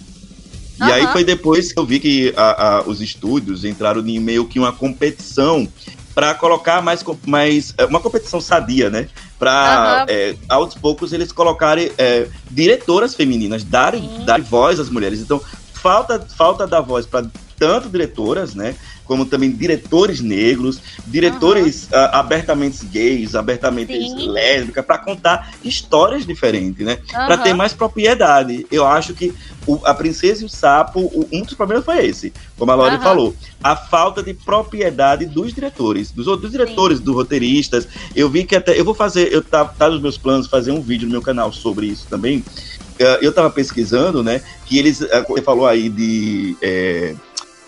[SPEAKER 2] E aí
[SPEAKER 1] Aham.
[SPEAKER 2] foi depois que eu vi que a- a- os estúdios entraram em meio que uma competição para colocar mais, mais é, uma competição sadia, né? Para
[SPEAKER 1] Aham.
[SPEAKER 2] aos poucos eles colocarem é, diretoras femininas, darem, darem voz às mulheres. Então falta falta dar voz para tanto diretoras, né? Como também diretores negros, diretores ah, abertamente gays, abertamente
[SPEAKER 1] Sim.
[SPEAKER 2] lésbicas, para contar histórias diferentes, né? para
[SPEAKER 1] Aham.
[SPEAKER 2] ter mais propriedade. Eu acho que o- a Princesa e o Sapo, o- um dos problemas foi esse, como a Lori
[SPEAKER 1] Aham.
[SPEAKER 2] falou, a falta de propriedade dos diretores, dos outros diretores, dos roteiristas. Eu vi que até eu vou fazer, eu tá, tá nos meus planos fazer um vídeo no meu canal sobre isso também. Eh, Eu tava pesquisando, né, que eles, eh, você falou aí de eh,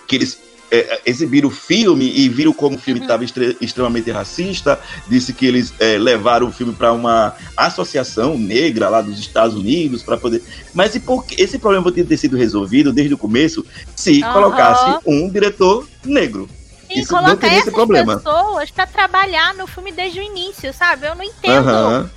[SPEAKER 2] que eles eh, exibiram o filme e viram como o filme
[SPEAKER 1] Uhum.
[SPEAKER 2] estava extremamente racista, disse que eles eh, levaram o filme para uma associação negra lá dos Estados Unidos para poder. Mas e por que esse problema poderia ter sido resolvido desde o começo se colocasse um diretor negro?
[SPEAKER 1] Sim,
[SPEAKER 2] Isso não
[SPEAKER 1] coloca
[SPEAKER 2] teria esse
[SPEAKER 1] essas
[SPEAKER 2] problema.
[SPEAKER 1] pessoas pra trabalhar no filme desde o início, sabe? Eu não entendo.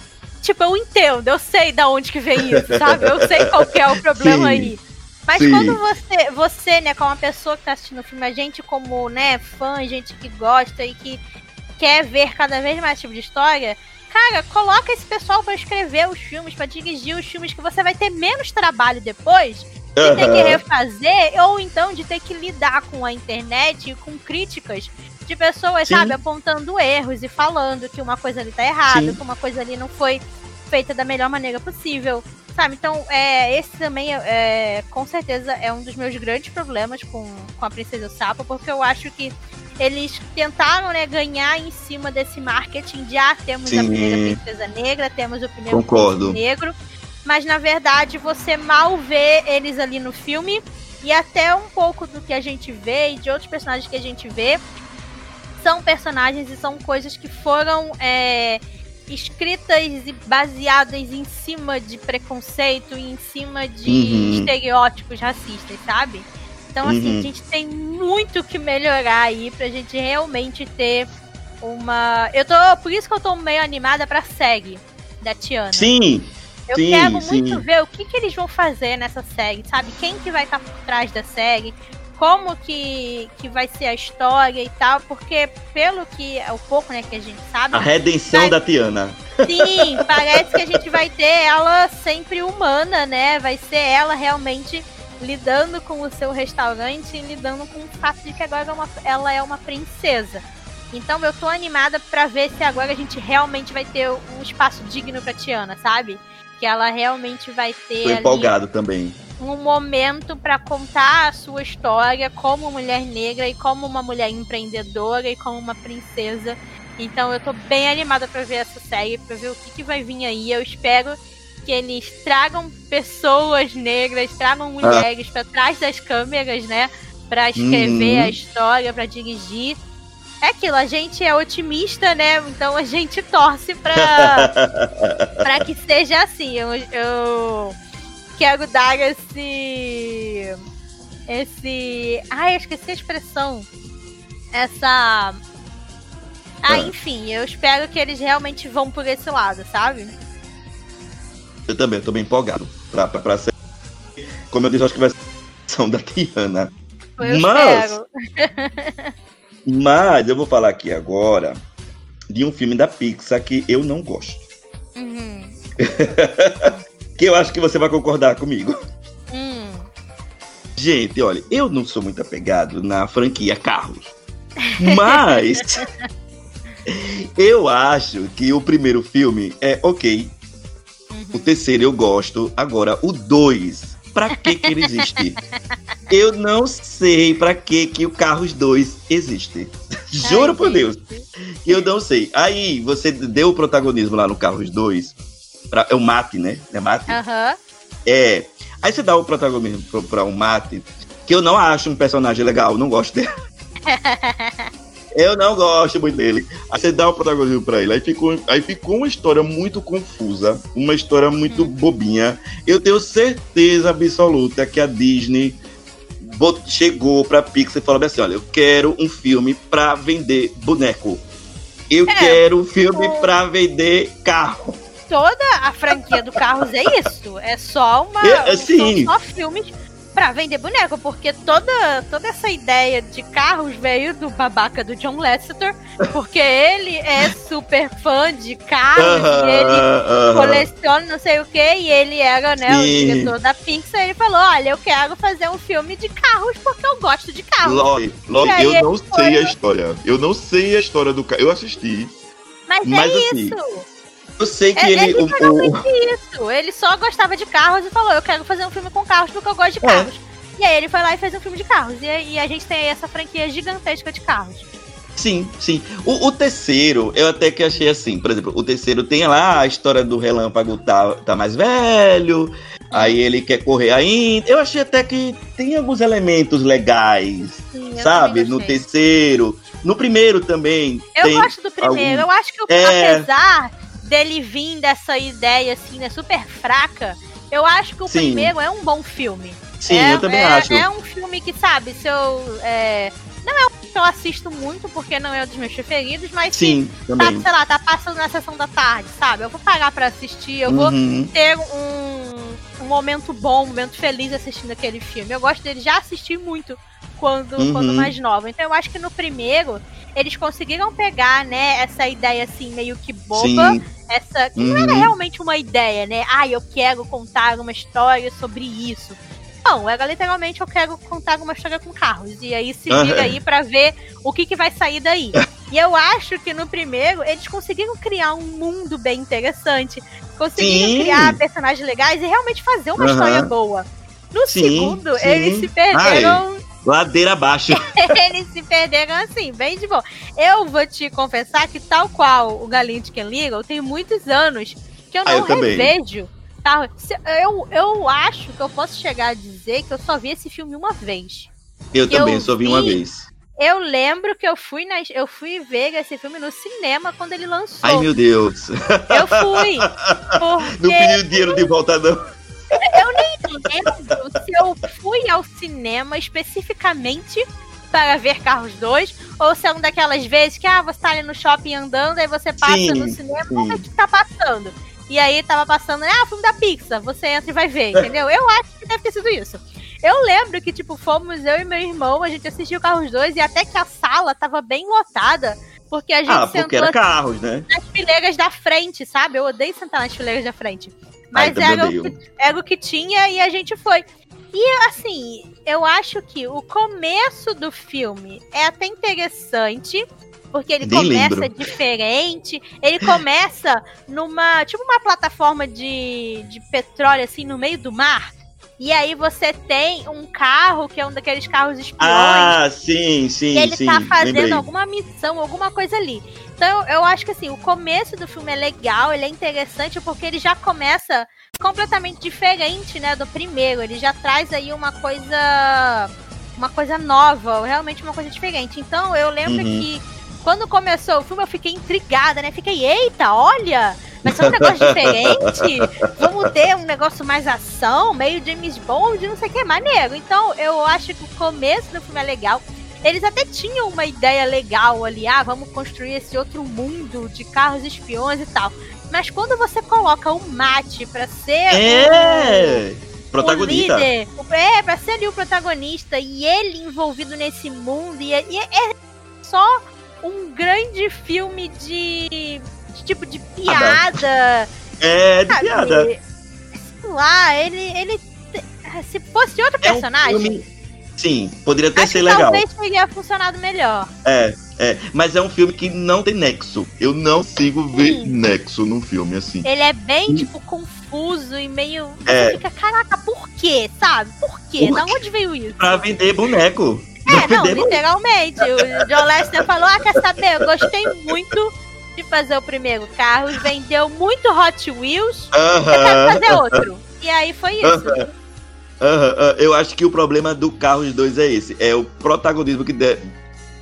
[SPEAKER 1] Tipo, eu entendo, eu sei da onde que vem isso, sabe? Eu sei qual que é o problema
[SPEAKER 2] Sim.
[SPEAKER 1] aí. Mas
[SPEAKER 2] Sim.
[SPEAKER 1] quando você, você, né, como uma pessoa que tá assistindo o filme, a gente como, né, fã, gente que gosta e que quer ver cada vez mais tipo de história, cara, coloca esse pessoal pra escrever os filmes, pra dirigir os filmes que você vai ter menos trabalho depois de ter que refazer, ou então de ter que lidar com a internet e com críticas de pessoas,
[SPEAKER 2] Sim.
[SPEAKER 1] sabe, apontando erros e falando que uma coisa ali tá errada,
[SPEAKER 2] Sim.
[SPEAKER 1] que uma coisa ali não foi feita da melhor maneira possível. Sabe, então, é, esse também, é, com certeza, é um dos meus grandes problemas com, com a Princesa Sapo, porque eu acho que eles tentaram né, ganhar em cima desse marketing de ah, temos Sim. a primeira princesa negra, temos o primeiro
[SPEAKER 2] Concordo.
[SPEAKER 1] negro, mas na verdade você mal vê eles ali no filme e até um pouco do que a gente vê e de outros personagens que a gente vê são personagens e são coisas que foram é, escritas e baseadas em cima de preconceito e em cima de uhum. estereótipos racistas, sabe? Então, assim, uhum. a gente tem muito que melhorar aí pra gente realmente ter uma. Eu tô. Por isso que eu tô meio animada pra SEG da Tiana.
[SPEAKER 2] Sim!
[SPEAKER 1] Eu
[SPEAKER 2] sim,
[SPEAKER 1] quero
[SPEAKER 2] sim.
[SPEAKER 1] muito ver o que, que eles vão fazer nessa série, sabe? Quem que vai estar tá por trás da série, como que, que vai ser a história e tal, porque pelo que é o pouco né, que a gente sabe.
[SPEAKER 2] A redenção
[SPEAKER 1] vai...
[SPEAKER 2] da Tiana.
[SPEAKER 1] Sim, parece que a gente vai ter ela sempre humana, né? Vai ser ela realmente lidando com o seu restaurante e lidando com o fato de que agora é uma, ela é uma princesa. Então eu tô animada para ver se agora a gente realmente vai ter um espaço digno pra Tiana, sabe? Que ela realmente vai ter.
[SPEAKER 2] Tô empolgado também
[SPEAKER 1] um momento para contar a sua história como mulher negra e como uma mulher empreendedora e como uma princesa. Então eu tô bem animada para ver essa série, para ver o que, que vai vir aí. Eu espero que eles tragam pessoas negras, tragam mulheres ah. para trás das câmeras, né, para escrever uhum. a história, para dirigir. É aquilo, a gente é otimista, né? Então a gente torce pra, pra que seja assim. Eu, eu quero dar esse. Esse. Ai, eu esqueci a expressão. Essa. Ah, enfim, eu espero que eles realmente vão por esse lado, sabe?
[SPEAKER 2] Eu também, eu tô bem empolgado pra, pra, pra ser. Como eu disse, acho que vai ser a da Tiana.
[SPEAKER 1] Eu mas.
[SPEAKER 2] Mas eu vou falar aqui agora de um filme da Pixar que eu não gosto. Uhum. que eu acho que você vai concordar comigo. Hum. Gente, olha, eu não sou muito apegado na franquia Carros. Mas eu acho que o primeiro filme é ok. Uhum. O terceiro eu gosto. Agora, o dois, pra que que ele existe? eu não sei pra que que o Carros 2 existe. Juro Ai, por Deus. Eu não sei. Aí, você deu o protagonismo lá no Carros 2 Pra, é o Mate, né? É Mate?
[SPEAKER 1] Aham. Uhum.
[SPEAKER 2] É. Aí você dá o protagonismo pra, pra um Mate, que eu não acho um personagem legal, não gosto dele. eu não gosto muito dele. Aí você dá o protagonismo pra ele. Aí ficou, aí ficou uma história muito confusa, uma história muito hum. bobinha. Eu tenho certeza absoluta que a Disney chegou pra Pixar e falou assim: olha, eu quero um filme pra vender boneco. Eu é, quero um filme o... pra vender carro
[SPEAKER 1] toda a franquia do Carros é isso. É só uma. É,
[SPEAKER 2] sim.
[SPEAKER 1] São só filmes para vender boneco, porque toda, toda essa ideia de carros veio do babaca do John Lasseter, porque ele é super fã de carros, uh -huh, e ele uh -huh. coleciona não sei o que, e ele era né, o diretor da Pixar, e ele falou, olha, eu quero fazer um filme de carros porque eu gosto de carros.
[SPEAKER 2] Log, log eu não sei foi... a história, eu não sei a história do carro, eu assisti.
[SPEAKER 1] Mas, mas é assim, isso.
[SPEAKER 2] Eu sei que é, ele.
[SPEAKER 1] o, o... isso. Ele só gostava de carros e falou: Eu quero fazer um filme com carros porque eu gosto de é. carros. É. E aí ele foi lá e fez um filme de carros. E, e a gente tem aí essa franquia gigantesca de carros.
[SPEAKER 2] Sim, sim. O, o, terceiro, eu até que achei assim, por exemplo, o terceiro tem lá a história do relâmpago tá, tá mais velho, aí ele quer correr ainda. Eu achei até que tem alguns elementos legais, sim, sabe? No terceiro. No primeiro também.
[SPEAKER 1] Eu gosto do primeiro. Algum... Eu acho que o, é... apesar dele vir dessa ideia, assim, né, super fraca, eu acho que o Sim. primeiro é um bom filme.
[SPEAKER 2] Sim,
[SPEAKER 1] é,
[SPEAKER 2] eu também
[SPEAKER 1] é,
[SPEAKER 2] acho.
[SPEAKER 1] É um filme que, sabe, se eu. É, não é um que eu assisto muito, porque não é um dos meus preferidos, mas
[SPEAKER 2] Sim,
[SPEAKER 1] se, tá, sei lá, tá passando na sessão da tarde, sabe? Eu vou pagar pra assistir, eu uhum. vou ter um, um momento bom, um momento feliz assistindo aquele filme. Eu gosto dele já assistir muito quando, uhum. quando mais nova. Então eu acho que no primeiro eles conseguiram pegar, né, essa ideia assim, meio que boba. Sim. Essa. Que uhum. não era uhum. realmente uma ideia, né? Ah, eu quero contar uma história sobre isso. Bom, ela literalmente eu quero contar uma história com carros. E aí se liga aí para ver o que, que vai sair daí. E eu acho que no primeiro eles conseguiram criar um mundo bem interessante. Conseguiram Sim. criar personagens legais e realmente fazer uma uhum. história boa. No sim, segundo, sim. eles se perderam. Ai,
[SPEAKER 2] ladeira abaixo.
[SPEAKER 1] eles se perderam assim, bem de boa. Eu vou te confessar que, tal qual o Galinho de Ken Liga, eu tenho muitos anos que eu não ah, eu revejo. Tá? Eu, eu acho que eu posso chegar a dizer que eu só vi esse filme uma vez.
[SPEAKER 2] Eu também eu só vi, vi uma vez.
[SPEAKER 1] Eu lembro que eu fui, na, eu fui ver esse filme no cinema quando ele lançou.
[SPEAKER 2] Ai, meu Deus.
[SPEAKER 1] Eu fui. Porque...
[SPEAKER 2] Não pediu dinheiro de volta, não.
[SPEAKER 1] Eu nem lembro se eu fui ao cinema especificamente para ver Carros 2, ou se é uma daquelas vezes que ah, você tá ali no shopping andando, aí você passa sim, no cinema, o que tá passando? E aí tava passando, ah, filme da Pixar, você entra e vai ver, entendeu? Eu acho que deve ter sido isso. Eu lembro que, tipo, fomos eu e meu irmão, a gente assistiu Carros 2 e até que a sala tava bem lotada. Porque a gente
[SPEAKER 2] ah, porque era carros, né?
[SPEAKER 1] nas fileiras da frente, sabe? Eu odeio sentar nas fileiras da frente. Mas era, o era o que tinha e a gente foi. E assim, eu acho que o começo do filme é até interessante, porque ele Nem começa lembro. diferente. Ele começa numa. Tipo uma plataforma de, de petróleo, assim, no meio do mar. E aí você tem um carro que é um daqueles carros espiões.
[SPEAKER 2] Ah, sim, sim.
[SPEAKER 1] E ele
[SPEAKER 2] sim,
[SPEAKER 1] tá fazendo lembrei. alguma missão, alguma coisa ali. Então eu acho que assim, o começo do filme é legal, ele é interessante porque ele já começa completamente diferente, né, do primeiro. Ele já traz aí uma coisa uma coisa nova, realmente uma coisa diferente. Então eu lembro uhum. que quando começou o filme eu fiquei intrigada, né? Fiquei, eita, olha, vai ser um negócio diferente. Vamos ter um negócio mais ação, meio James Bond, não sei o que, maneiro. Então eu acho que o começo do filme é legal. Eles até tinham uma ideia legal ali, ah, vamos construir esse outro mundo de carros espiões e tal. Mas quando você coloca o Mate pra ser
[SPEAKER 2] é. o, protagonista.
[SPEAKER 1] O líder, é, pra ser ali o protagonista e ele envolvido nesse mundo, e, é, e é só um grande filme de, de tipo de piada.
[SPEAKER 2] É, de sabe? piada.
[SPEAKER 1] Sei lá, ele, ele. Se fosse outro personagem. Um filme
[SPEAKER 2] Sim, poderia até Acho ser legal.
[SPEAKER 1] Talvez teria funcionado melhor.
[SPEAKER 2] É, é. Mas é um filme que não tem nexo. Eu não sigo ver nexo num filme assim.
[SPEAKER 1] Ele é bem, tipo, confuso e meio. É. Você fica, caraca, por quê? Sabe? Por quê? Por da onde veio isso?
[SPEAKER 2] Pra vender boneco.
[SPEAKER 1] É, não, literalmente. O John Lester falou: ah, quer saber? Eu gostei muito de fazer o primeiro carro, vendeu muito Hot Wheels, uh -huh. eu quero fazer outro. E aí foi isso. Uh -huh.
[SPEAKER 2] Uh, eu acho que o problema do Carros 2 é esse. É o protagonismo que der.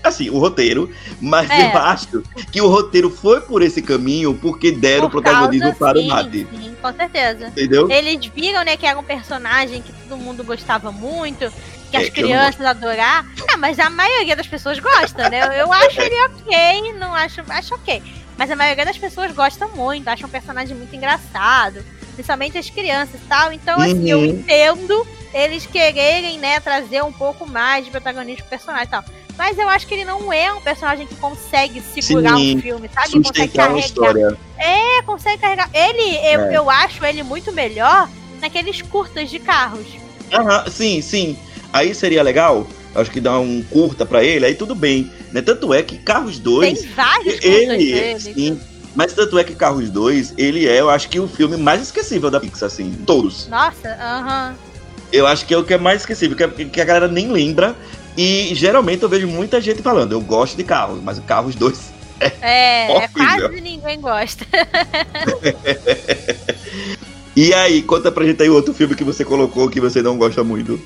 [SPEAKER 2] Assim, o roteiro, mas é. eu acho que o roteiro foi por esse caminho porque deram por protagonismo causa, para sim, o Mate.
[SPEAKER 1] Sim, com certeza.
[SPEAKER 2] Entendeu?
[SPEAKER 1] Eles viram, né, que era um personagem que todo mundo gostava muito, que as é, crianças adorar. Ah, mas a maioria das pessoas gosta, né? Eu, eu acho ele ok, não acho, acho ok. Mas a maioria das pessoas gosta muito, acha um personagem muito engraçado principalmente as crianças e tal. Então, uhum. assim, eu uhum. entendo eles quererem, né, trazer um pouco mais de protagonismo pro personagem e tal. Mas eu acho que ele não é um personagem que consegue segurar Sim, um filme, sabe? Consegue carregar. História. É, consegue carregar. Ele, eu, é. eu acho ele muito melhor naqueles curtas de carros.
[SPEAKER 2] Aham, sim, sim. Aí seria legal. Acho que dá um curta para ele, aí tudo bem. Né? Tanto é que Carros 2.
[SPEAKER 1] Tem vários ele, dele.
[SPEAKER 2] Sim, mas tanto é que Carros 2, ele é, eu acho que o filme mais esquecível da Pixar, assim, todos.
[SPEAKER 1] Nossa, aham. Uh -huh.
[SPEAKER 2] Eu acho que é o que é mais esquecível, que, que a galera nem lembra. E geralmente eu vejo muita gente falando, eu gosto de carros, mas o Carros 2
[SPEAKER 1] é. É, é quase ninguém gosta.
[SPEAKER 2] e aí, conta pra gente aí outro filme que você colocou que você não gosta muito.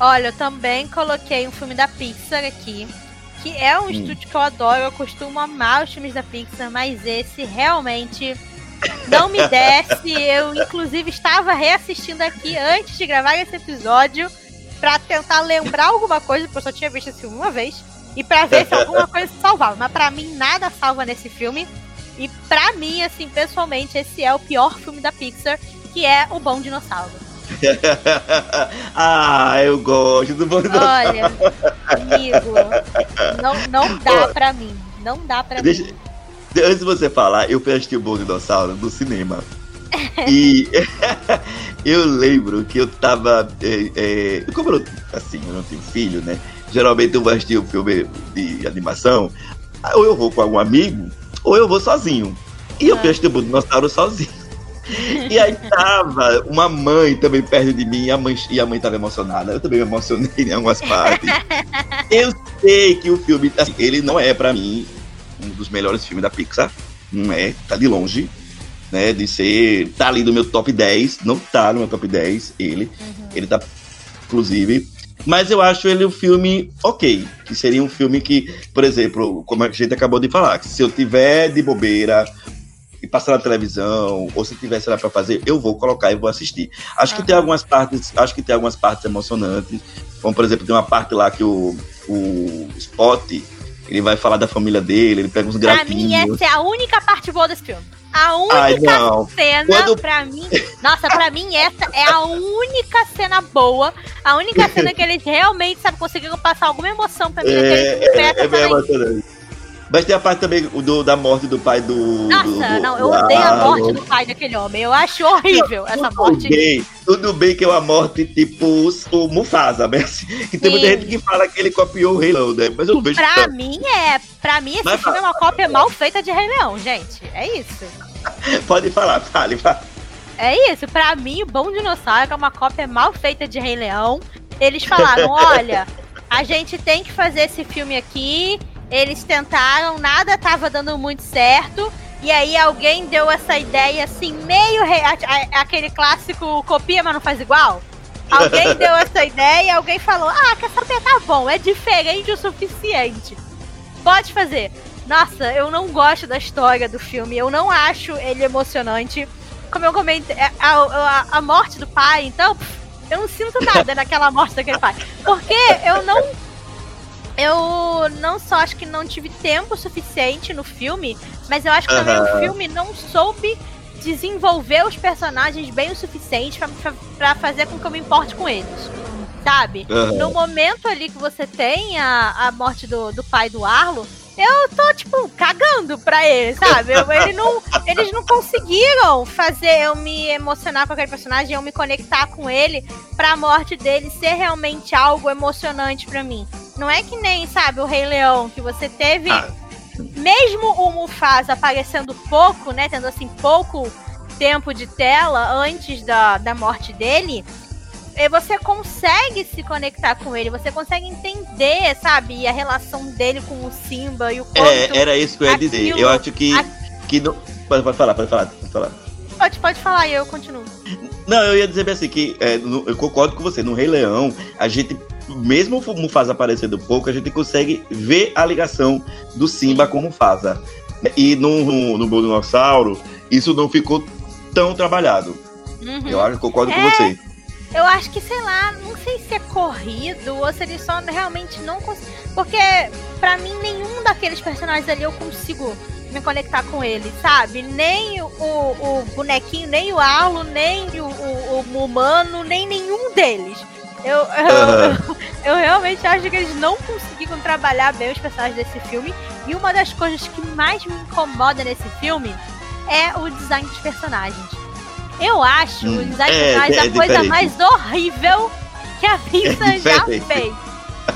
[SPEAKER 1] Olha, eu também coloquei um filme da Pixar aqui, que é um hum. estúdio que eu adoro, eu costumo amar os filmes da Pixar, mas esse realmente não me desce. Eu, inclusive, estava reassistindo aqui antes de gravar esse episódio para tentar lembrar alguma coisa, porque eu só tinha visto esse filme uma vez, e para ver se alguma coisa salvava. Mas para mim, nada salva nesse filme. E para mim, assim, pessoalmente, esse é o pior filme da Pixar, que é O Bom Dinossauro.
[SPEAKER 2] ah, eu gosto do
[SPEAKER 1] Dinossauro. Olha, amigo, não, não dá pra mim. Não dá pra Deixa... mim.
[SPEAKER 2] Antes de você falar, eu fui assistir o Bom Dinossauro no cinema. E eu lembro que eu tava. É, é, como eu, assim, eu não tenho filho, né? Geralmente eu vou assistir um filme de animação, ou eu vou com algum amigo, ou eu vou sozinho. E eu fui assistir o Dinossauro sozinho. E aí tava uma mãe também perto de mim, e a mãe, e a mãe tava emocionada. Eu também me emocionei em algumas partes. Eu sei que o filme, assim, ele não é para mim um dos melhores filmes da Pixar. Não é, tá de longe. Né, de ser. Tá ali no meu top 10. Não tá no meu top 10, ele. Uhum. Ele tá, inclusive. Mas eu acho ele um filme ok. Que seria um filme que, por exemplo, como a gente acabou de falar, se eu tiver de bobeira e passar na televisão, ou se tivesse lá para fazer, eu vou colocar e vou assistir. Acho uhum. que tem algumas partes, acho que tem algumas partes emocionantes. Como, por exemplo, tem uma parte lá que o, o Spot, ele vai falar da família dele, ele pega uns gratinhos. Pra mim,
[SPEAKER 1] essa é a única parte boa desse filme. A única Ai, cena, Quando... pra mim. Nossa, pra mim, essa é a única cena boa. A única cena que eles realmente, sabe, conseguiram passar alguma emoção pra mim. É, é, é, é bem emocionante.
[SPEAKER 2] Mas tem a parte também do, da morte do pai do.
[SPEAKER 1] Nossa,
[SPEAKER 2] do,
[SPEAKER 1] do, não, eu odeio a morte do pai daquele homem. Eu acho horrível essa tudo morte.
[SPEAKER 2] Bem, tudo bem que é uma morte tipo o Mufasa, né? Assim, que tem Sim. muita gente que fala que ele copiou o Rei Leão, né? Mas eu não vejo.
[SPEAKER 1] Pra tanto. mim é. Pra mim, esse Mas, filme é uma cópia mal feita de Rei Leão, gente. É isso.
[SPEAKER 2] Pode falar, fale, fale.
[SPEAKER 1] É isso, pra mim, o Bom Dinossauro é uma cópia mal feita de Rei Leão. Eles falaram: olha, a gente tem que fazer esse filme aqui eles tentaram, nada tava dando muito certo. E aí alguém deu essa ideia assim, meio re... aquele clássico copia, mas não faz igual. Alguém deu essa ideia alguém falou: Ah, quer saber? Tá bom, é diferente o suficiente. Pode fazer. Nossa, eu não gosto da história do filme, eu não acho ele emocionante. Como eu comentei, é, a, a, a morte do pai, então, eu não sinto nada naquela morte daquele pai. Porque eu não eu não só acho que não tive tempo suficiente no filme, mas eu acho que também o filme não soube desenvolver os personagens bem o suficiente para fazer com que eu me importe com eles. Sabe? Uhum. No momento ali que você tem a, a morte do, do pai do Arlo, eu tô, tipo, cagando pra ele, sabe? Eu, ele não, eles não conseguiram fazer eu me emocionar com aquele personagem, eu me conectar com ele, pra morte dele ser realmente algo emocionante pra mim. Não é que nem, sabe, o Rei Leão, que você teve. Ah. Mesmo o Mufasa aparecendo pouco, né? Tendo assim pouco tempo de tela antes da, da morte dele, você consegue se conectar com ele, você consegue entender, sabe, a relação dele com o Simba e o quanto
[SPEAKER 2] É, era isso que eu ia aquilo, dizer. Eu acho que, a... que não... pode, pode falar, pode falar, pode falar.
[SPEAKER 1] Pode, pode falar e eu continuo.
[SPEAKER 2] Não, eu ia dizer bem assim, que é, eu concordo com você, no Rei Leão, a gente, mesmo o Mufasa aparecendo pouco, a gente consegue ver a ligação do Simba com o Mufasa. E no, no, no Dinossauro, isso não ficou tão trabalhado. Uhum. Eu acho, concordo é... com você.
[SPEAKER 1] Eu acho que, sei lá, não sei se é corrido ou se ele só realmente não consegue. Porque, para mim, nenhum daqueles personagens ali eu consigo me conectar com ele, sabe? Nem o, o bonequinho, nem o Arlo, nem o, o, o humano, nem nenhum deles. Eu, eu, eu, eu, realmente acho que eles não conseguiram trabalhar bem os personagens desse filme. E uma das coisas que mais me incomoda nesse filme é o design dos personagens. Eu acho hum, o design é, é, a coisa mais horrível que a Pixar é já fez.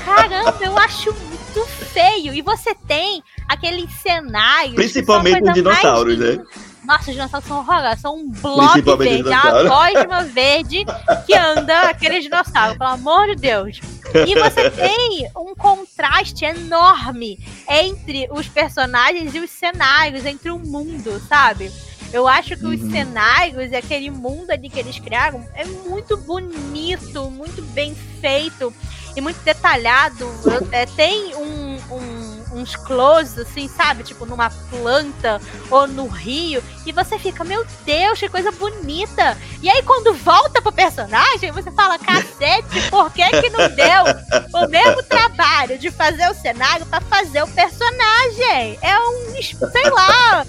[SPEAKER 1] Caramba, eu acho muito feio. E você tem aquele cenário.
[SPEAKER 2] Principalmente os dinossauros, né?
[SPEAKER 1] Nossa, os dinossauros são horrorosos. São um blob verde, uma gosma verde que anda aquele dinossauro, pelo amor de Deus. E você tem um contraste enorme entre os personagens e os cenários, entre o mundo, sabe? Eu acho que uhum. os cenários e aquele mundo ali que eles criaram é muito bonito, muito bem feito e muito detalhado. É, tem um, um, uns closes, assim, sabe? Tipo, numa planta ou no rio. E você fica, meu Deus, que coisa bonita. E aí, quando volta pro personagem, você fala, cacete, por que que não deu o mesmo trabalho de fazer o cenário para fazer o personagem? É um, sei lá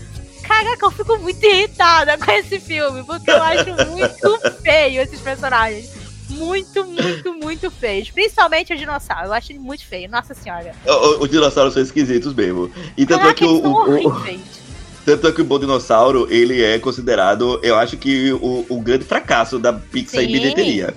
[SPEAKER 1] Caraca, eu fico muito irritada com esse filme, porque eu acho muito feio esses personagens. Muito, muito, muito feios. Principalmente o dinossauro. Eu acho ele muito feio. Nossa senhora.
[SPEAKER 2] Os dinossauros são esquisitos mesmo. E tanto
[SPEAKER 1] Caraca, é que o. o, o...
[SPEAKER 2] Tanto é que o Bom Dinossauro, ele é considerado, eu acho que o, o grande fracasso da Pixar Sim. em bilheteria.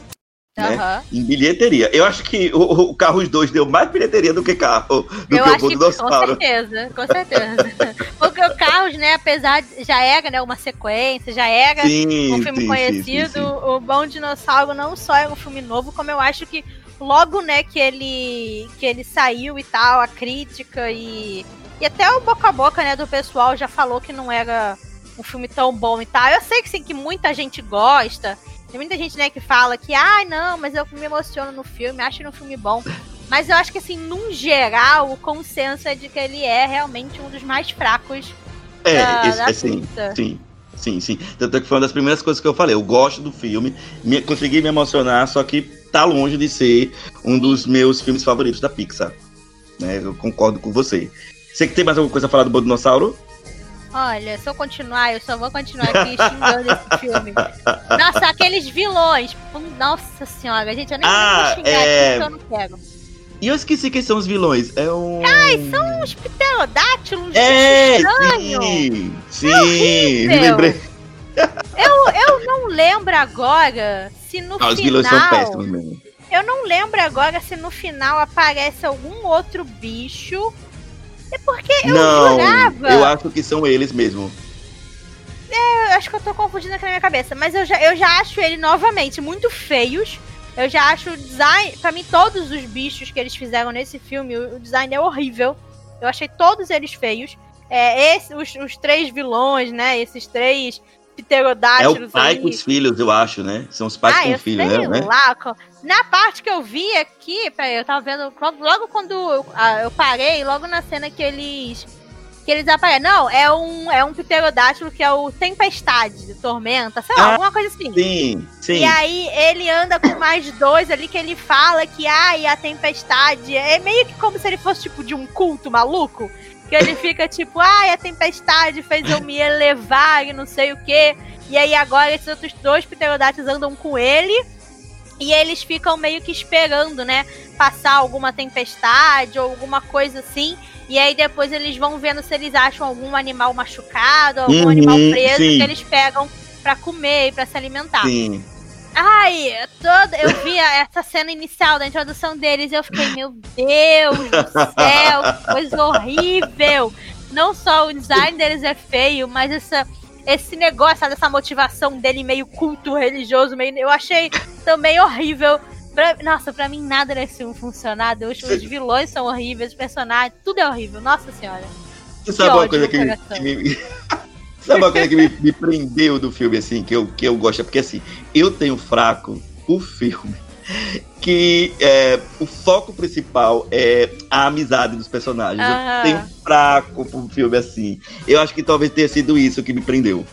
[SPEAKER 2] Né? Uhum. Em bilheteria. Eu acho que o, o Carros 2 deu mais bilheteria do que carro. Do
[SPEAKER 1] eu que acho o Dinossauro. Com certeza, com certeza. Porque o Carros, né, apesar de. Já era né, uma sequência, já era sim, um filme sim, conhecido. Sim, o Bom Dinossauro não só é um filme novo, como eu acho que logo, né, que ele, que ele saiu e tal, a crítica e. E até o boca a boca, né, do pessoal já falou que não era um filme tão bom e tal. Eu sei que sim, que muita gente gosta. Tem muita gente, né, que fala que, ai, ah, não, mas eu me emociono no filme, acho um filme bom. Mas eu acho que, assim, num geral, o consenso é de que ele é realmente um dos mais fracos.
[SPEAKER 2] É, da, isso, da é, sim, sim. Sim, sim. Tanto é que foi uma das primeiras coisas que eu falei. Eu gosto do filme, me, consegui me emocionar, só que tá longe de ser um dos meus filmes favoritos da Pixar. Né? Eu concordo com você. Você que tem mais alguma coisa a falar do Bom Dinossauro?
[SPEAKER 1] Olha, se eu continuar, eu só vou continuar aqui xingando esse filme. Nossa, aqueles vilões. Nossa senhora, gente, eu nem ah, vou xingar é... aqui, eu não quero.
[SPEAKER 2] E eu esqueci quem são os vilões. É um.
[SPEAKER 1] Ai, são os pterodátilos.
[SPEAKER 2] É, sim, sim.
[SPEAKER 1] me lembrei. eu, eu não lembro agora se no ah, final. Os vilões são péssimos mesmo. Eu não lembro agora se no final aparece algum outro bicho é porque eu não, jurava.
[SPEAKER 2] Eu acho que são eles mesmo.
[SPEAKER 1] É, eu acho que eu tô confundindo aqui na minha cabeça. Mas eu já, eu já acho ele novamente muito feios. Eu já acho o design. Pra mim, todos os bichos que eles fizeram nesse filme, o design é horrível. Eu achei todos eles feios. É, esse, os, os três vilões, né? Esses três pterodátilos.
[SPEAKER 2] É o pai aí. com os filhos, eu acho, né? São os pais ah, com filhos, né? né?
[SPEAKER 1] Lá, na parte que eu vi aqui, peraí, eu tava vendo. Logo, logo quando eu, ah, eu, parei, logo na cena que eles. Que eles aparecem. Não, é um, é um pterodátilo que é o Tempestade, Tormenta, sei lá, ah, alguma coisa assim.
[SPEAKER 2] Sim, sim.
[SPEAKER 1] E aí ele anda com mais dois ali que ele fala que, ai, a tempestade. É meio que como se ele fosse tipo de um culto maluco. Que ele fica tipo, ai, a tempestade fez eu me elevar e não sei o quê. E aí agora esses outros dois pterodátilos andam com ele. E eles ficam meio que esperando, né? Passar alguma tempestade ou alguma coisa assim. E aí depois eles vão vendo se eles acham algum animal machucado, algum uhum, animal preso sim. que eles pegam para comer e para se alimentar. Sim. Ai, toda, eu vi essa cena inicial da introdução deles e eu fiquei, meu Deus do céu, que coisa horrível. Não só o design deles é feio, mas essa, esse negócio, sabe, essa motivação dele meio culto religioso, meio, eu achei também horrível. Pra, nossa, pra mim nada nesse filme funcionado. Os, os vilões são horríveis, os personagens, tudo é horrível. Nossa senhora.
[SPEAKER 2] Você sabe uma coisa que, que me, Sabe uma coisa que me, me, prendeu do filme, assim, que eu, que eu gosto? Porque, assim, eu tenho fraco o filme que é, o foco principal é a amizade dos personagens. Eu tenho fraco pro filme, assim. Eu acho que talvez tenha sido isso que me prendeu.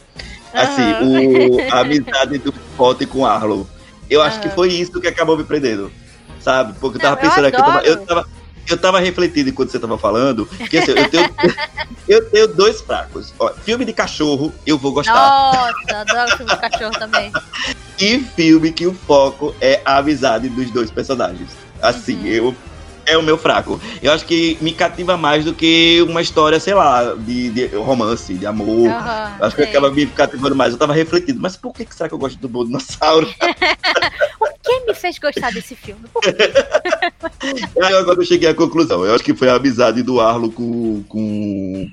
[SPEAKER 2] Assim, o, a amizade do Potter com Arlo. Eu acho que foi isso que acabou me prendendo. Sabe? Porque eu tava Não, pensando eu aqui, eu tava, eu tava eu tava refletindo enquanto você tava falando, que assim, eu tenho, eu tenho dois fracos. Ó, filme de cachorro, eu vou gostar.
[SPEAKER 1] Nossa, adoro filme de cachorro também.
[SPEAKER 2] e filme que o foco é a amizade dos dois personagens. Assim, uhum. eu é o meu fraco. Eu acho que me cativa mais do que uma história, sei lá, de, de romance, de amor. Uhum, acho sei. que acaba me cativando mais. Eu tava refletindo, mas por que, será que eu gosto do Bom Dinossauro?
[SPEAKER 1] o que me fez gostar desse filme?
[SPEAKER 2] Aí agora eu cheguei à conclusão. Eu acho que foi a amizade do Arlo com, com,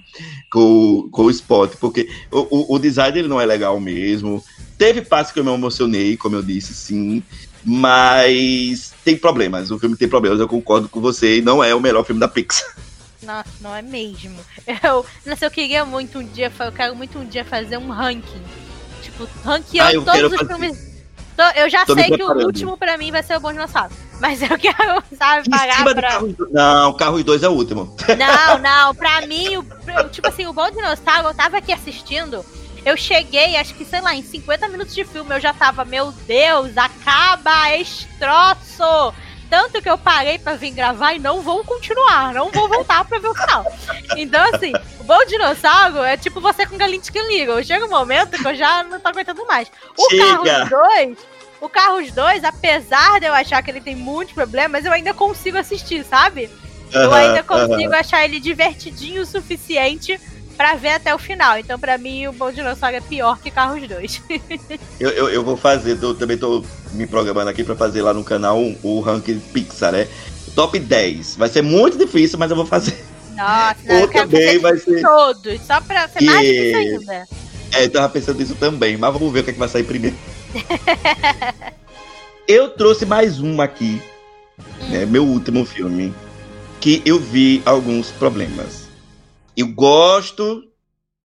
[SPEAKER 2] com, com o Spot, porque o, o, o design dele não é legal mesmo. Teve partes que eu me emocionei, como eu disse, sim. Mas tem problemas. O filme tem problemas, eu concordo com você. E não é o melhor filme da Pixar.
[SPEAKER 1] Nossa, não é mesmo. Eu, nossa, eu queria muito um dia, eu quero muito um dia fazer um ranking. Tipo, ranqueando ah, todos os fazer... filmes. Eu já Tô sei que o último pra mim vai ser o Bom Dinossauro. Mas eu quero, sabe, pagar pra.
[SPEAKER 2] Carros... Não, Carros 2 é o último.
[SPEAKER 1] Não, não. Pra mim, o, tipo assim, o Bom Dinossauro, eu tava aqui assistindo. Eu cheguei, acho que, sei lá, em 50 minutos de filme eu já tava, meu Deus, acaba este troço! Tanto que eu parei pra vir gravar e não vou continuar, não vou voltar pra ver o final. Então, assim, o bom dinossauro é tipo você com que liga. Chega um momento que eu já não tô aguentando mais. O Chega. Carros 2, o Carros 2, apesar de eu achar que ele tem muitos problemas, eu ainda consigo assistir, sabe? eu ainda consigo achar ele divertidinho o suficiente pra ver até o final. Então, pra mim, o Bom Dinossauro é pior que Carros 2.
[SPEAKER 2] eu, eu, eu, vou fazer, tô, também tô me programando aqui pra fazer lá no canal o, o ranking Pixar, né? Top 10. Vai ser muito difícil, mas eu vou fazer.
[SPEAKER 1] Nossa, não, eu também vai ser todos, só pra ser mais difícil ainda.
[SPEAKER 2] É, eu tava pensando nisso também, mas vamos ver o que, é que vai sair primeiro. eu trouxe mais um aqui, hum. né, meu último filme, que eu vi alguns problemas. Eu gosto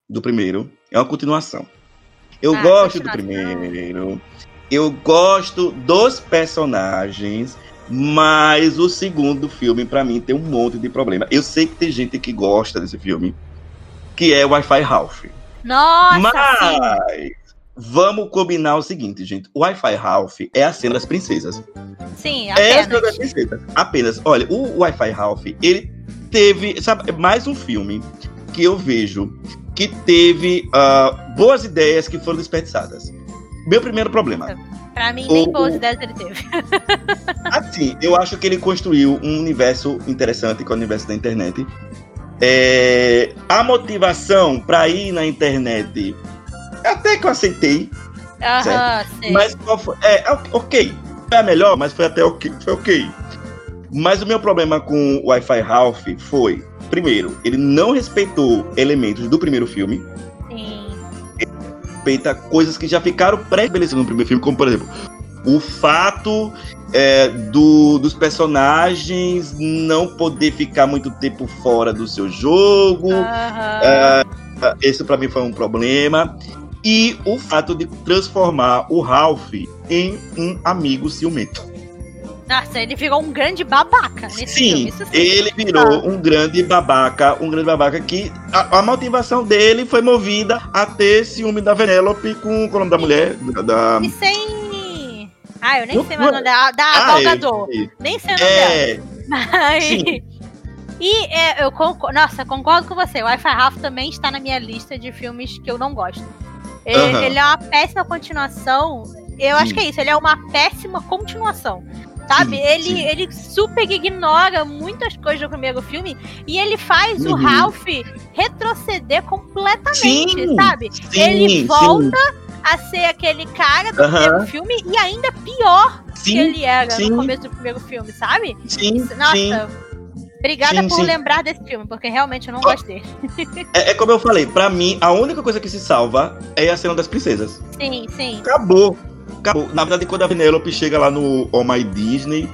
[SPEAKER 2] do primeiro, é uma continuação. Eu ah, gosto do primeiro. Eu gosto dos personagens. Mas o segundo filme, para mim, tem um monte de problema. Eu sei que tem gente que gosta desse filme, que é Wi-Fi Ralph.
[SPEAKER 1] Nossa!
[SPEAKER 2] Mas sim. Vamos combinar o seguinte, gente. O Wi-Fi Ralph é a cena das princesas.
[SPEAKER 1] Sim, apenas. É a cena das
[SPEAKER 2] princesas. Apenas. Olha, o Wi-Fi Ralph, ele teve, sabe, mais um filme que eu vejo que teve uh, boas ideias que foram desperdiçadas. Meu primeiro problema.
[SPEAKER 1] Pra mim, nem boas ideias ele teve.
[SPEAKER 2] assim, eu acho que ele construiu um universo interessante com é o universo da internet. É, a motivação para ir na internet, até que eu aceitei.
[SPEAKER 1] Aham,
[SPEAKER 2] Mas foi, é, ok. Foi a melhor, mas foi até ok. Foi ok. Mas o meu problema com o Wi-Fi Ralph foi, primeiro, ele não respeitou elementos do primeiro filme respeita coisas que já ficaram pré-estabelecidas no primeiro filme, como por exemplo, o fato é, do, dos personagens não poder ficar muito tempo fora do seu jogo. Uhum. É, esse para mim foi um problema. E o fato de transformar o Ralph em um amigo ciumento.
[SPEAKER 1] Nossa, ele virou um grande babaca nesse
[SPEAKER 2] sim, filme. Sim, ele virou ah. um grande babaca, um grande babaca que a, a, motivação dele foi movida a ter ciúme da Venelope com o nome da mulher. Da...
[SPEAKER 1] E sem. Ah, eu nem sei mais o nome da, da ah, É, nem sei o nome é... dela. Mas. Sim. E é, eu concordo, nossa, concordo com você. O Wi-Fi Ralph também está na minha lista de filmes que eu não gosto. Ele, uhum. ele é uma péssima continuação. Eu acho que é isso, ele é uma péssima continuação. Sabe? Sim, ele, sim. ele super ignora muitas coisas do primeiro filme e ele faz uhum. o Ralph retroceder completamente, sim, sabe? ele volta a ser aquele cara do uhum. primeiro filme e ainda pior que ele era no começo do primeiro filme, sabe?
[SPEAKER 2] Sim,
[SPEAKER 1] Nossa, Obrigada sim, por sim. lembrar desse filme, porque realmente eu não gosto dele.
[SPEAKER 2] É, é, como eu falei, para mim, a única coisa que se salva é a cena das princesas.
[SPEAKER 1] Sim, sim.
[SPEAKER 2] Acabou. Na verdade, quando a Penelope chega lá no Oh My Disney,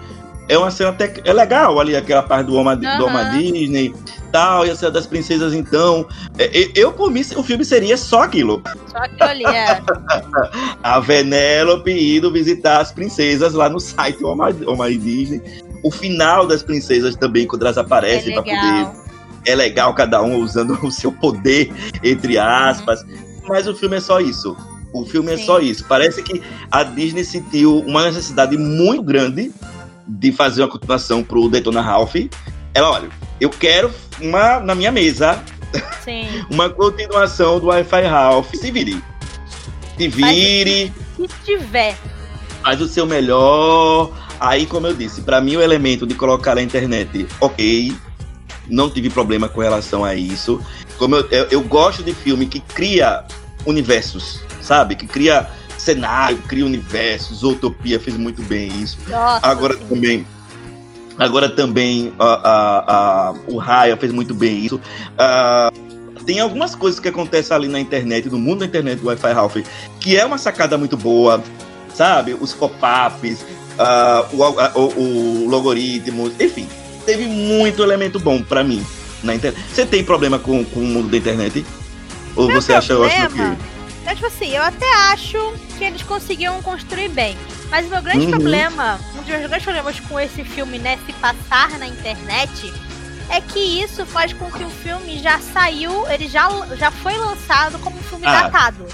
[SPEAKER 2] é uma cena até. É legal ali aquela parte do Oh My, uhum. do My Disney tal, e a cena das princesas, então. É, eu, por mim, o filme seria só aquilo.
[SPEAKER 1] Só aquilo ali, é.
[SPEAKER 2] a Venelope indo visitar as princesas lá no site oh My Disney. O final das princesas também, quando elas aparecem é para poder. É legal cada um usando o seu poder, entre aspas. Uhum. Mas o filme é só isso. O filme Sim. é só isso. Parece que a Disney sentiu uma necessidade muito grande de fazer uma continuação pro Detona Ralph. Ela, olha, eu quero uma na minha mesa. uma continuação do Wi-Fi Ralph. Se vire. Se vire.
[SPEAKER 1] Se tiver.
[SPEAKER 2] Faz o seu melhor. Aí, como eu disse, para mim o elemento de colocar na internet, ok. Não tive problema com relação a isso. Como eu, eu, eu gosto de filme que cria universos sabe? Que cria cenário, cria universos. Utopia fez muito bem isso. Nossa, agora sim. também. Agora também a, a, a, o Raya fez muito bem isso. Uh, tem algumas coisas que acontecem ali na internet, no mundo da internet do Wi-Fi Ralph, que é uma sacada muito boa, sabe? Os pop-ups, uh, o, o, o logaritmo, enfim, teve muito elemento bom para mim na internet. Você tem problema com, com o mundo da internet? Ou Meu você problema, acha que
[SPEAKER 1] então, tipo assim, eu até acho que eles conseguiam construir bem. Mas o meu grande uhum. problema, um dos meus grandes problemas com esse filme, né, se passar na internet, é que isso faz com que o filme já saiu, ele já, já foi lançado como um filme ah. datado.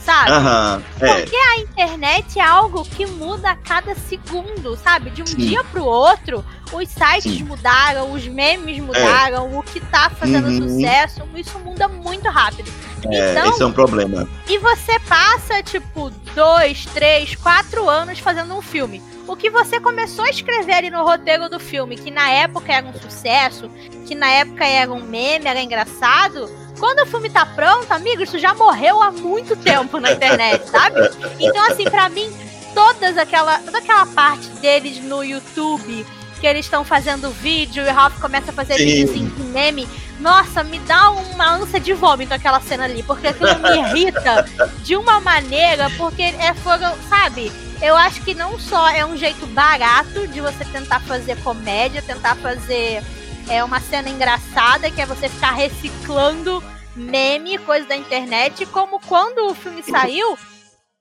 [SPEAKER 1] Sabe?
[SPEAKER 2] Uhum,
[SPEAKER 1] é. Porque a internet é algo que muda a cada segundo, sabe? De um Sim. dia pro outro, os sites Sim. mudaram, os memes é. mudaram, é. o que tá fazendo uhum. sucesso, isso muda muito rápido.
[SPEAKER 2] É, então, esse é um problema.
[SPEAKER 1] E você passa, tipo, dois, três, quatro anos fazendo um filme. O que você começou a escrever ali no roteiro do filme, que na época era um sucesso, que na época era um meme, era engraçado, Quando o filme tá pronto, amigo, isso já morreu há muito tempo na internet, sabe? Então, assim, para mim, todas aquela, toda aquela parte deles no YouTube, que eles estão fazendo vídeo e o Ralph começa a fazer vídeos em meme. Nossa, me dá uma ânsia de vômito aquela cena ali, porque aquilo me irrita de uma maneira, porque é foram, sabe? Eu acho que não só é um jeito barato de você tentar fazer comédia, tentar fazer é uma cena engraçada, que é você ficar reciclando meme, coisa da internet, como quando o filme saiu,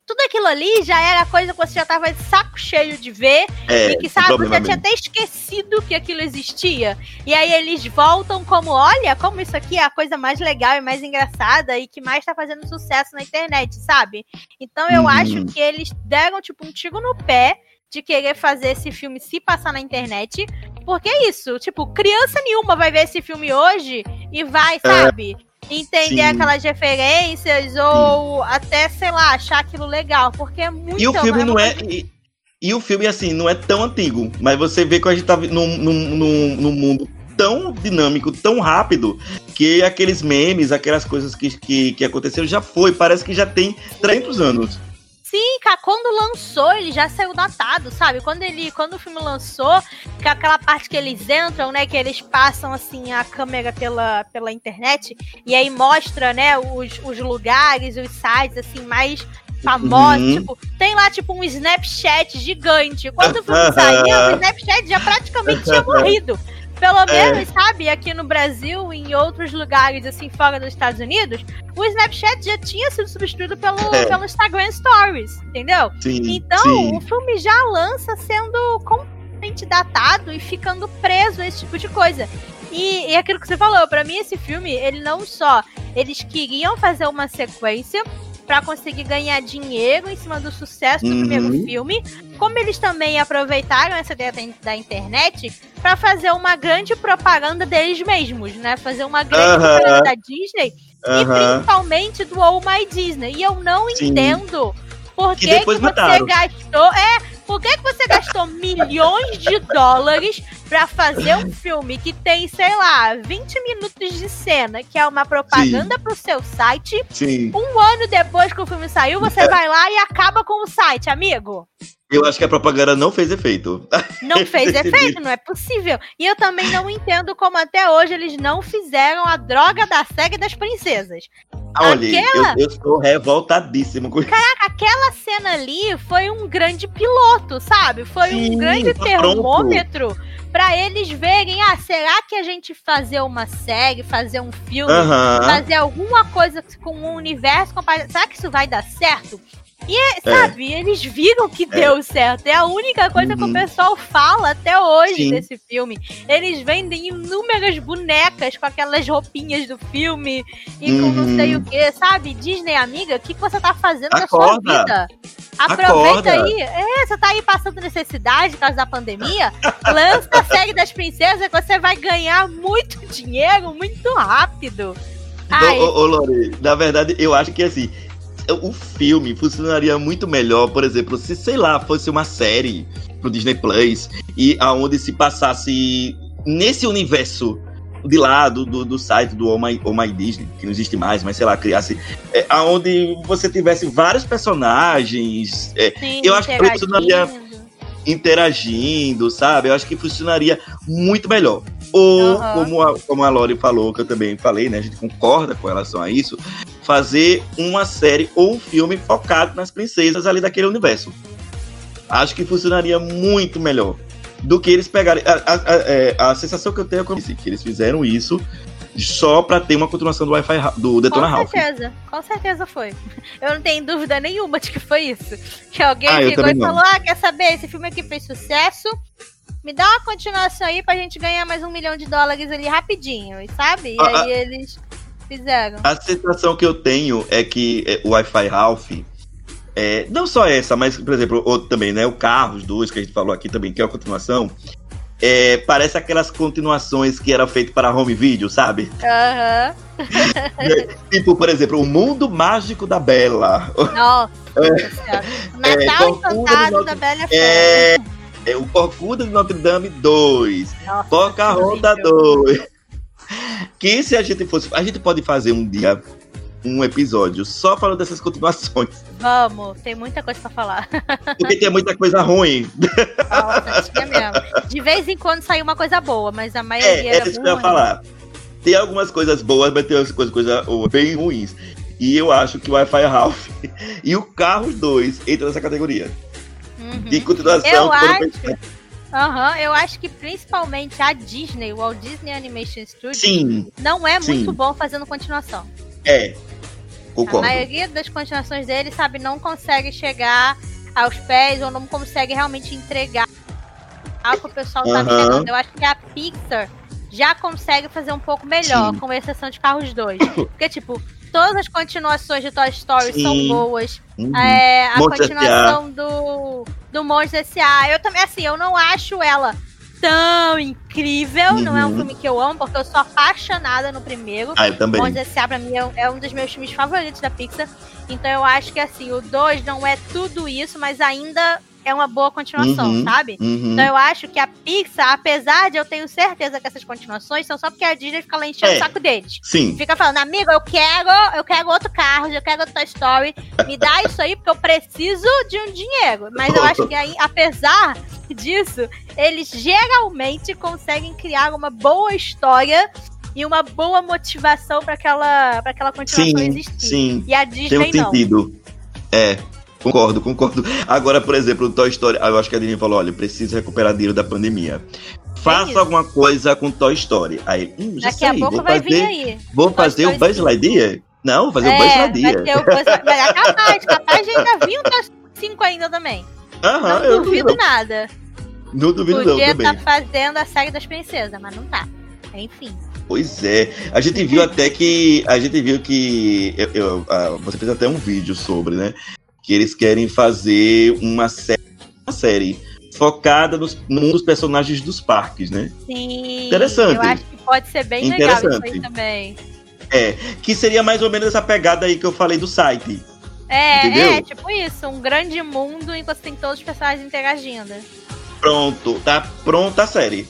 [SPEAKER 1] tudo aquilo ali já era coisa que você já tava de saco cheio de ver. É, e que, sabe, você já tinha até esquecido que aquilo existia. E aí eles voltam como, olha, como isso aqui é a coisa mais legal e mais engraçada e que mais tá fazendo sucesso na internet, sabe? Então eu uhum. acho que eles deram, tipo, um tiro no pé de querer fazer esse filme se passar na internet. Porque é isso, tipo, criança nenhuma vai ver esse filme hoje e vai, é. sabe? entender Sim. aquelas referências ou Sim. até, sei lá, achar aquilo legal, porque é muito...
[SPEAKER 2] E o filme não é... E, e, o filme, assim, não é tão antigo, mas você vê que a gente tá num, num, num, num mundo tão dinâmico, tão rápido, que aqueles memes, aquelas coisas que, que, que aconteceram já foi, parece que já tem 300 anos.
[SPEAKER 1] Sim, cara, quando lançou, ele já saiu datado, sabe? Quando ele, quando o filme lançou, que é aquela parte que eles entram, né, que eles passam assim a câmera pela, pela internet e aí mostra, né, os, os lugares, os sites assim mais famosos, uhum. tipo, tem lá tipo um Snapchat gigante. Quando o filme saiu, o Snapchat já praticamente tinha morrido. Pelo é. menos, sabe, aqui no Brasil, em outros lugares, assim, fora dos Estados Unidos, o Snapchat já tinha sido substituído pelo, é. pelo Instagram Stories, entendeu? Sim, então, sim. o filme já lança sendo completamente datado e ficando preso a esse tipo de coisa. E, e aquilo que você falou, para mim esse filme, ele não só eles queriam fazer uma sequência, para conseguir ganhar dinheiro em cima do sucesso do uhum. primeiro filme, como eles também aproveitaram essa ideia da internet para fazer uma grande propaganda deles mesmos, né? Fazer uma grande uhum. propaganda da Disney uhum. e principalmente do Oh My Disney. E eu não Sim. entendo por que, que, que você gastou. É, por que, que você gastou milhões de dólares para fazer um filme que tem, sei lá, 20 minutos de cena, que é uma propaganda Sim. pro seu site? Sim. Um ano depois que o filme saiu, você vai lá e acaba com o site, amigo?
[SPEAKER 2] Eu acho que a propaganda não fez efeito.
[SPEAKER 1] Não fez efeito, não é possível. E eu também não entendo como até hoje eles não fizeram a droga da SEGA das princesas.
[SPEAKER 2] Olha, aquela... eu, eu estou revoltadíssimo com
[SPEAKER 1] isso. Caraca, aquela cena ali foi um grande piloto, sabe? Foi Sim, um grande tá termômetro para eles verem, ah, será que a gente fazer uma série, fazer um filme, fazer alguma coisa com um universo será que isso vai dar certo? E, é. sabe, é. eles viram que é. deu certo. É a única coisa uhum. que o uhum. pessoal fala até hoje Sim. desse filme. Eles vendem inúmeras bonecas com aquelas roupinhas do filme e uhum. com não sei o uhum. que, sabe? Disney, amiga, o que, que você tá fazendo Acorda. na sua vida? Aproveita Acorda. aí. É, você tá aí passando necessidade por causa da pandemia. Lança a série das princesas que você vai ganhar muito dinheiro muito rápido.
[SPEAKER 2] Ai. Ô, ô, ô Lori, na verdade, eu acho que assim, o filme funcionaria muito melhor, por exemplo, se, sei lá, fosse uma série pro Disney Plus e aonde se passasse nesse universo de lá do, do, do, site do Oh My, oh My Disney, que não existe mais, mas sei lá, criasse. É, aonde você tivesse vários personagens. É, Sim, eu acho que funcionaria interagindo, sabe? Eu acho que funcionaria muito melhor. Ou, uhum. como, a, como a Lori falou, que eu também falei, né? A gente concorda com relação a isso, fazer uma série ou um filme focado nas princesas ali daquele universo. Acho que funcionaria muito melhor do que eles pegarem. A, a, a, é, a sensação que eu tenho é que eles fizeram isso só para ter uma continuação do Wi-Fi do Detona Ralph.
[SPEAKER 1] Com certeza, com certeza foi. Eu não tenho dúvida nenhuma de que foi isso. Que alguém ah, chegou e falou: Ah, quer saber? Esse filme aqui fez sucesso. Me dá uma continuação aí pra gente ganhar mais um milhão de dólares ali rapidinho, sabe? E ah, aí eles fizeram.
[SPEAKER 2] A sensação que eu tenho é que é, o Wi-Fi Ralph. É, não só essa, mas, por exemplo, outro também, né? O Carros 2, que a gente falou aqui também, que é a continuação. É, parece aquelas continuações que era feito para home video, sabe?
[SPEAKER 1] Aham.
[SPEAKER 2] Uhum. tipo, por exemplo, o Mundo Mágico da Bela.
[SPEAKER 1] Nossa, é, Natal é, Encantado da Bela
[SPEAKER 2] é, é, o Corcunda de Notre Dame 2. Nossa, Pocahontas 2. Que se a gente fosse. A gente pode fazer um dia um episódio só falando dessas continuações.
[SPEAKER 1] Vamos, tem muita coisa pra falar.
[SPEAKER 2] Porque tem muita coisa ruim.
[SPEAKER 1] Nossa, tinha mesmo. De vez em quando saiu uma coisa boa, mas a maioria
[SPEAKER 2] É,
[SPEAKER 1] era
[SPEAKER 2] é isso que eu ia falar. Tem algumas coisas boas, mas tem algumas coisas, coisas bem ruins. E eu acho que o Wi-Fi Ralph e o Carros 2 entram nessa categoria.
[SPEAKER 1] Uhum.
[SPEAKER 2] De continuação.
[SPEAKER 1] Eu acho-. Aham, eu acho que principalmente a Disney, o Walt Disney Animation Studios,
[SPEAKER 2] Sim,
[SPEAKER 1] não é
[SPEAKER 2] Sim.
[SPEAKER 1] muito bom fazendo continuação.
[SPEAKER 2] é.
[SPEAKER 1] A
[SPEAKER 2] Concordo.
[SPEAKER 1] maioria das continuações dele, sabe, não consegue chegar aos pés ou não consegue realmente entregar o que o pessoal tá
[SPEAKER 2] Aham.
[SPEAKER 1] esperando. Eu acho que a Pixar já consegue fazer um pouco melhor,
[SPEAKER 2] Sim.
[SPEAKER 1] com exceção de Carros 2. Porque, tipo, todas as continuações de Toy Story
[SPEAKER 2] Sim.
[SPEAKER 1] são boas.
[SPEAKER 2] Uhum.
[SPEAKER 1] É, a continuação do, do Monstros S.A. Eu também, assim, eu não acho ela tão incrível. Não é um
[SPEAKER 2] Uhum.
[SPEAKER 1] filme que eu amo, porque eu sou apaixonada no primeiro.
[SPEAKER 2] Ah, eu também.
[SPEAKER 1] Monstros S.A. pra mim é um- é um dos meus filmes favoritos da Pixar. Então eu acho que assim, o 2 não é tudo isso, mas ainda é uma boa continuação,
[SPEAKER 2] Uhum.
[SPEAKER 1] sabe?
[SPEAKER 2] Uhum.
[SPEAKER 1] Então eu acho que a Pixar, apesar de eu tenho certeza que essas continuações são só porque a Disney fica lá enchendo
[SPEAKER 2] É.
[SPEAKER 1] o saco deles.
[SPEAKER 2] Sim.
[SPEAKER 1] Fica falando, amigo, eu quero, eu quero outro carro, eu quero outro Toy Story. Me dá isso aí porque eu preciso de um dinheiro. Mas eu acho que aí, apesar disso, eles geralmente conseguem criar uma boa história e uma boa motivação para aquela, pra aquela continuação
[SPEAKER 2] Sim,
[SPEAKER 1] existir.
[SPEAKER 2] sim.
[SPEAKER 1] E a
[SPEAKER 2] Tem
[SPEAKER 1] Disney
[SPEAKER 2] um
[SPEAKER 1] não.
[SPEAKER 2] sentido. É, concordo, concordo. Agora, por exemplo, o Toy Story. Eu acho que a Disney falou: olha, preciso recuperar dinheiro da pandemia. Faça
[SPEAKER 1] isso.
[SPEAKER 2] alguma coisa com Toy Story. Aí, hum, já
[SPEAKER 1] Daqui a
[SPEAKER 2] sei,
[SPEAKER 1] pouco
[SPEAKER 2] vou
[SPEAKER 1] vai
[SPEAKER 2] fazer,
[SPEAKER 1] vir aí.
[SPEAKER 2] vou fazer o Buzz. Lightyear. Não, vou fazer o
[SPEAKER 1] É,
[SPEAKER 2] Buzz
[SPEAKER 1] vai
[SPEAKER 2] Lightyear.
[SPEAKER 1] ter o Buzz Lightyear. É capaz, de ainda vir um Toy Story 5 ainda também.
[SPEAKER 2] Aham,
[SPEAKER 1] não duvido nada.
[SPEAKER 2] Não duvido não
[SPEAKER 1] Podia
[SPEAKER 2] também.
[SPEAKER 1] estar fazendo a série das princesas, mas não tá. Enfim.
[SPEAKER 2] Pois é. A gente viu até que. A gente viu que. eu- eu- ah, você fez até um vídeo sobre, né? Que eles querem fazer uma série, uma série focada nos, num dos personagens dos parques, né?
[SPEAKER 1] Sim.
[SPEAKER 2] Interessante.
[SPEAKER 1] Eu acho que pode ser bem legal isso aí também.
[SPEAKER 2] É. Que seria mais ou menos essa pegada aí que eu falei do site.
[SPEAKER 1] É,
[SPEAKER 2] Entendeu?
[SPEAKER 1] é, tipo isso, um grande mundo enquanto tem todos os personagens interagindo.
[SPEAKER 2] Pronto, tá pronta a série.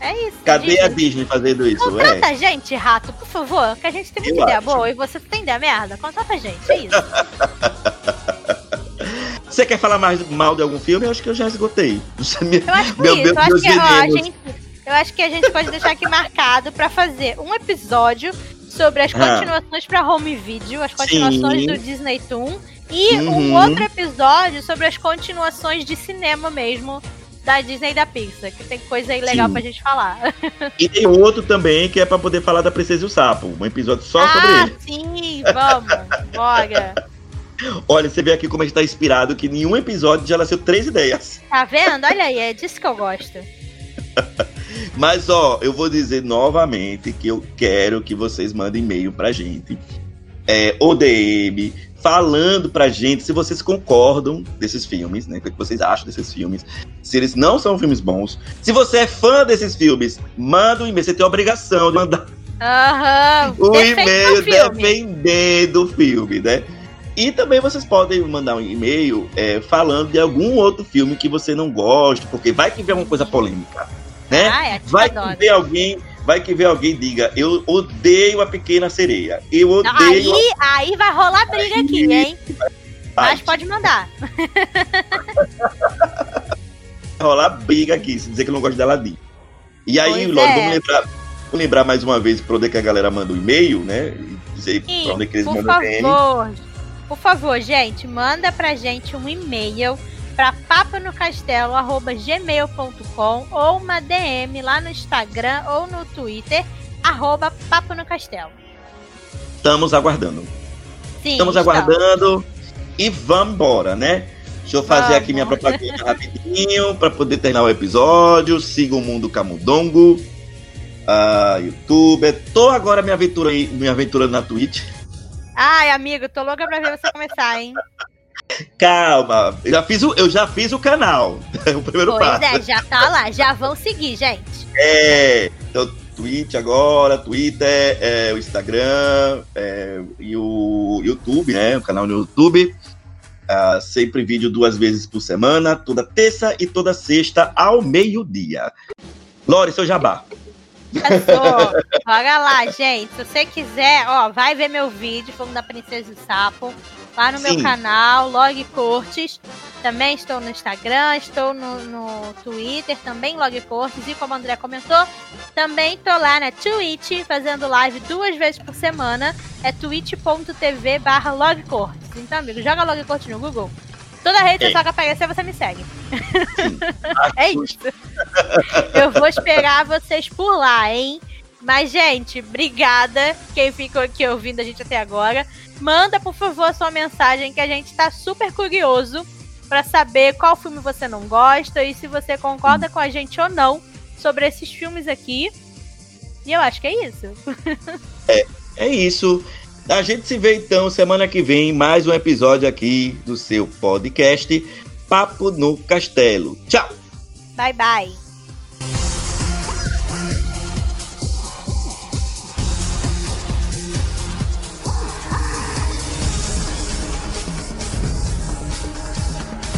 [SPEAKER 1] É isso.
[SPEAKER 2] Cadê a
[SPEAKER 1] Disney.
[SPEAKER 2] Fazendo isso?
[SPEAKER 1] Contrata
[SPEAKER 2] É.
[SPEAKER 1] gente, rato, por favor, que a gente tem muita
[SPEAKER 2] Eu
[SPEAKER 1] ideia
[SPEAKER 2] acho.
[SPEAKER 1] boa e você tem ideia merda. Contrata a gente, é isso.
[SPEAKER 2] Você quer falar mais mal de algum filme? Eu acho que eu já esgotei.
[SPEAKER 1] Eu acho que
[SPEAKER 2] Meu-
[SPEAKER 1] isso.
[SPEAKER 2] meu-
[SPEAKER 1] eu, acho que, ó, gente, eu acho que a gente pode deixar aqui marcado pra fazer um episódio sobre as
[SPEAKER 2] Ah.
[SPEAKER 1] continuações pra home video, as continuações
[SPEAKER 2] Sim.
[SPEAKER 1] do Disney Toon, e um
[SPEAKER 2] Uhum.
[SPEAKER 1] outro episódio sobre as continuações de cinema mesmo da Disney e da Pixar, que tem coisa aí legal
[SPEAKER 2] Sim.
[SPEAKER 1] pra gente falar.
[SPEAKER 2] E tem outro também que é pra poder falar da Princesa e o Sapo. Um episódio só sobre
[SPEAKER 1] ah,
[SPEAKER 2] ele.
[SPEAKER 1] sim, vamos, bora.
[SPEAKER 2] Olha, você vê aqui como a gente tá inspirado, que nenhum episódio já nasceu três ideias.
[SPEAKER 1] Tá vendo? Olha aí, é disso que eu gosto.
[SPEAKER 2] Mas, ó, eu vou dizer novamente que eu quero que vocês mandem e-mail pra gente. É, DM, falando pra gente se vocês concordam desses filmes, né? O que vocês acham desses filmes. Se eles não são filmes bons. Se você é fã desses filmes, manda um e-mail. Você tem a obrigação de mandar
[SPEAKER 1] Aham.
[SPEAKER 2] o e-mail defendendo o filme, né? E também vocês podem mandar um e-mail é, falando de algum outro filme que você não gosta, porque vai que vem uma coisa polêmica, né?
[SPEAKER 1] Ah, é,
[SPEAKER 2] vai
[SPEAKER 1] adoro.
[SPEAKER 2] que vem alguém, vai que vem alguém e diga, eu odeio a pequena sereia. Eu odeio
[SPEAKER 1] aí, aí vai rolar briga aqui, hein?
[SPEAKER 2] a
[SPEAKER 1] Mas pode mandar.
[SPEAKER 2] vai rolar briga aqui, se dizer que não gosto de Aladdin. E aí,
[SPEAKER 1] Pois
[SPEAKER 2] Lore,
[SPEAKER 1] é.
[SPEAKER 2] vamos lembrar, vamos lembrar mais uma vez para onde é que a galera manda o e-mail, né? E dizer para onde é que eles
[SPEAKER 1] por
[SPEAKER 2] mandam
[SPEAKER 1] favor, por favor, gente, manda pra gente um e-mail para paponocastelo@gmail.com ou uma DM lá no Instagram ou no Twitter arroba Papo no Castelo.
[SPEAKER 2] Estamos aguardando.
[SPEAKER 1] Sim,
[SPEAKER 2] Estamos aguardando e vamos embora, né? Deixa eu fazer aqui minha
[SPEAKER 1] Vamos.
[SPEAKER 2] propaganda rapidinho para poder terminar o episódio. Siga o Mundo Camundongo, ah, YouTube. Tô agora me aventurando, me aventurando na Twitch.
[SPEAKER 1] Ai, amigo, tô louca pra ver você começar, hein?
[SPEAKER 2] Calma, eu já fiz o, eu já fiz o canal. o primeiro
[SPEAKER 1] Pois
[SPEAKER 2] passo.
[SPEAKER 1] é, já tá lá, já vão seguir, gente.
[SPEAKER 2] É, então, Twitch agora, Twitter, é, o Instagram é, e o YouTube, né? O canal no YouTube. Ah, sempre vídeo duas vezes por semana, toda terça e toda sexta ao meio-dia. Lore, seu jabá.
[SPEAKER 1] Passou. Bora lá, gente. Se você quiser, ó, vai ver meu vídeo falando da Princesa do Sapo lá no Sim. meu canal, Log Cortes. Também estou no Instagram, estou no, no Twitter, também Log Cortes. E como o André comentou, também estou lá na Twitch, fazendo live duas vezes por semana. É twitch.tv barra Log Cortes. Então, amigo, joga Log Cortes no Google. Toda rede social que aparecer, você me segue. é isso. Eu vou esperar vocês por lá, hein? Mas, gente, obrigada quem ficou aqui ouvindo a gente até agora. Manda, por favor, sua mensagem que a gente tá super curioso para saber qual filme você não gosta e se você concorda com a gente ou não sobre esses filmes aqui. E eu acho que é isso.
[SPEAKER 2] é, é isso. A gente se vê então semana que vem, mais um episódio aqui do seu podcast Papo no Castelo. Tchau!
[SPEAKER 1] Bye, bye!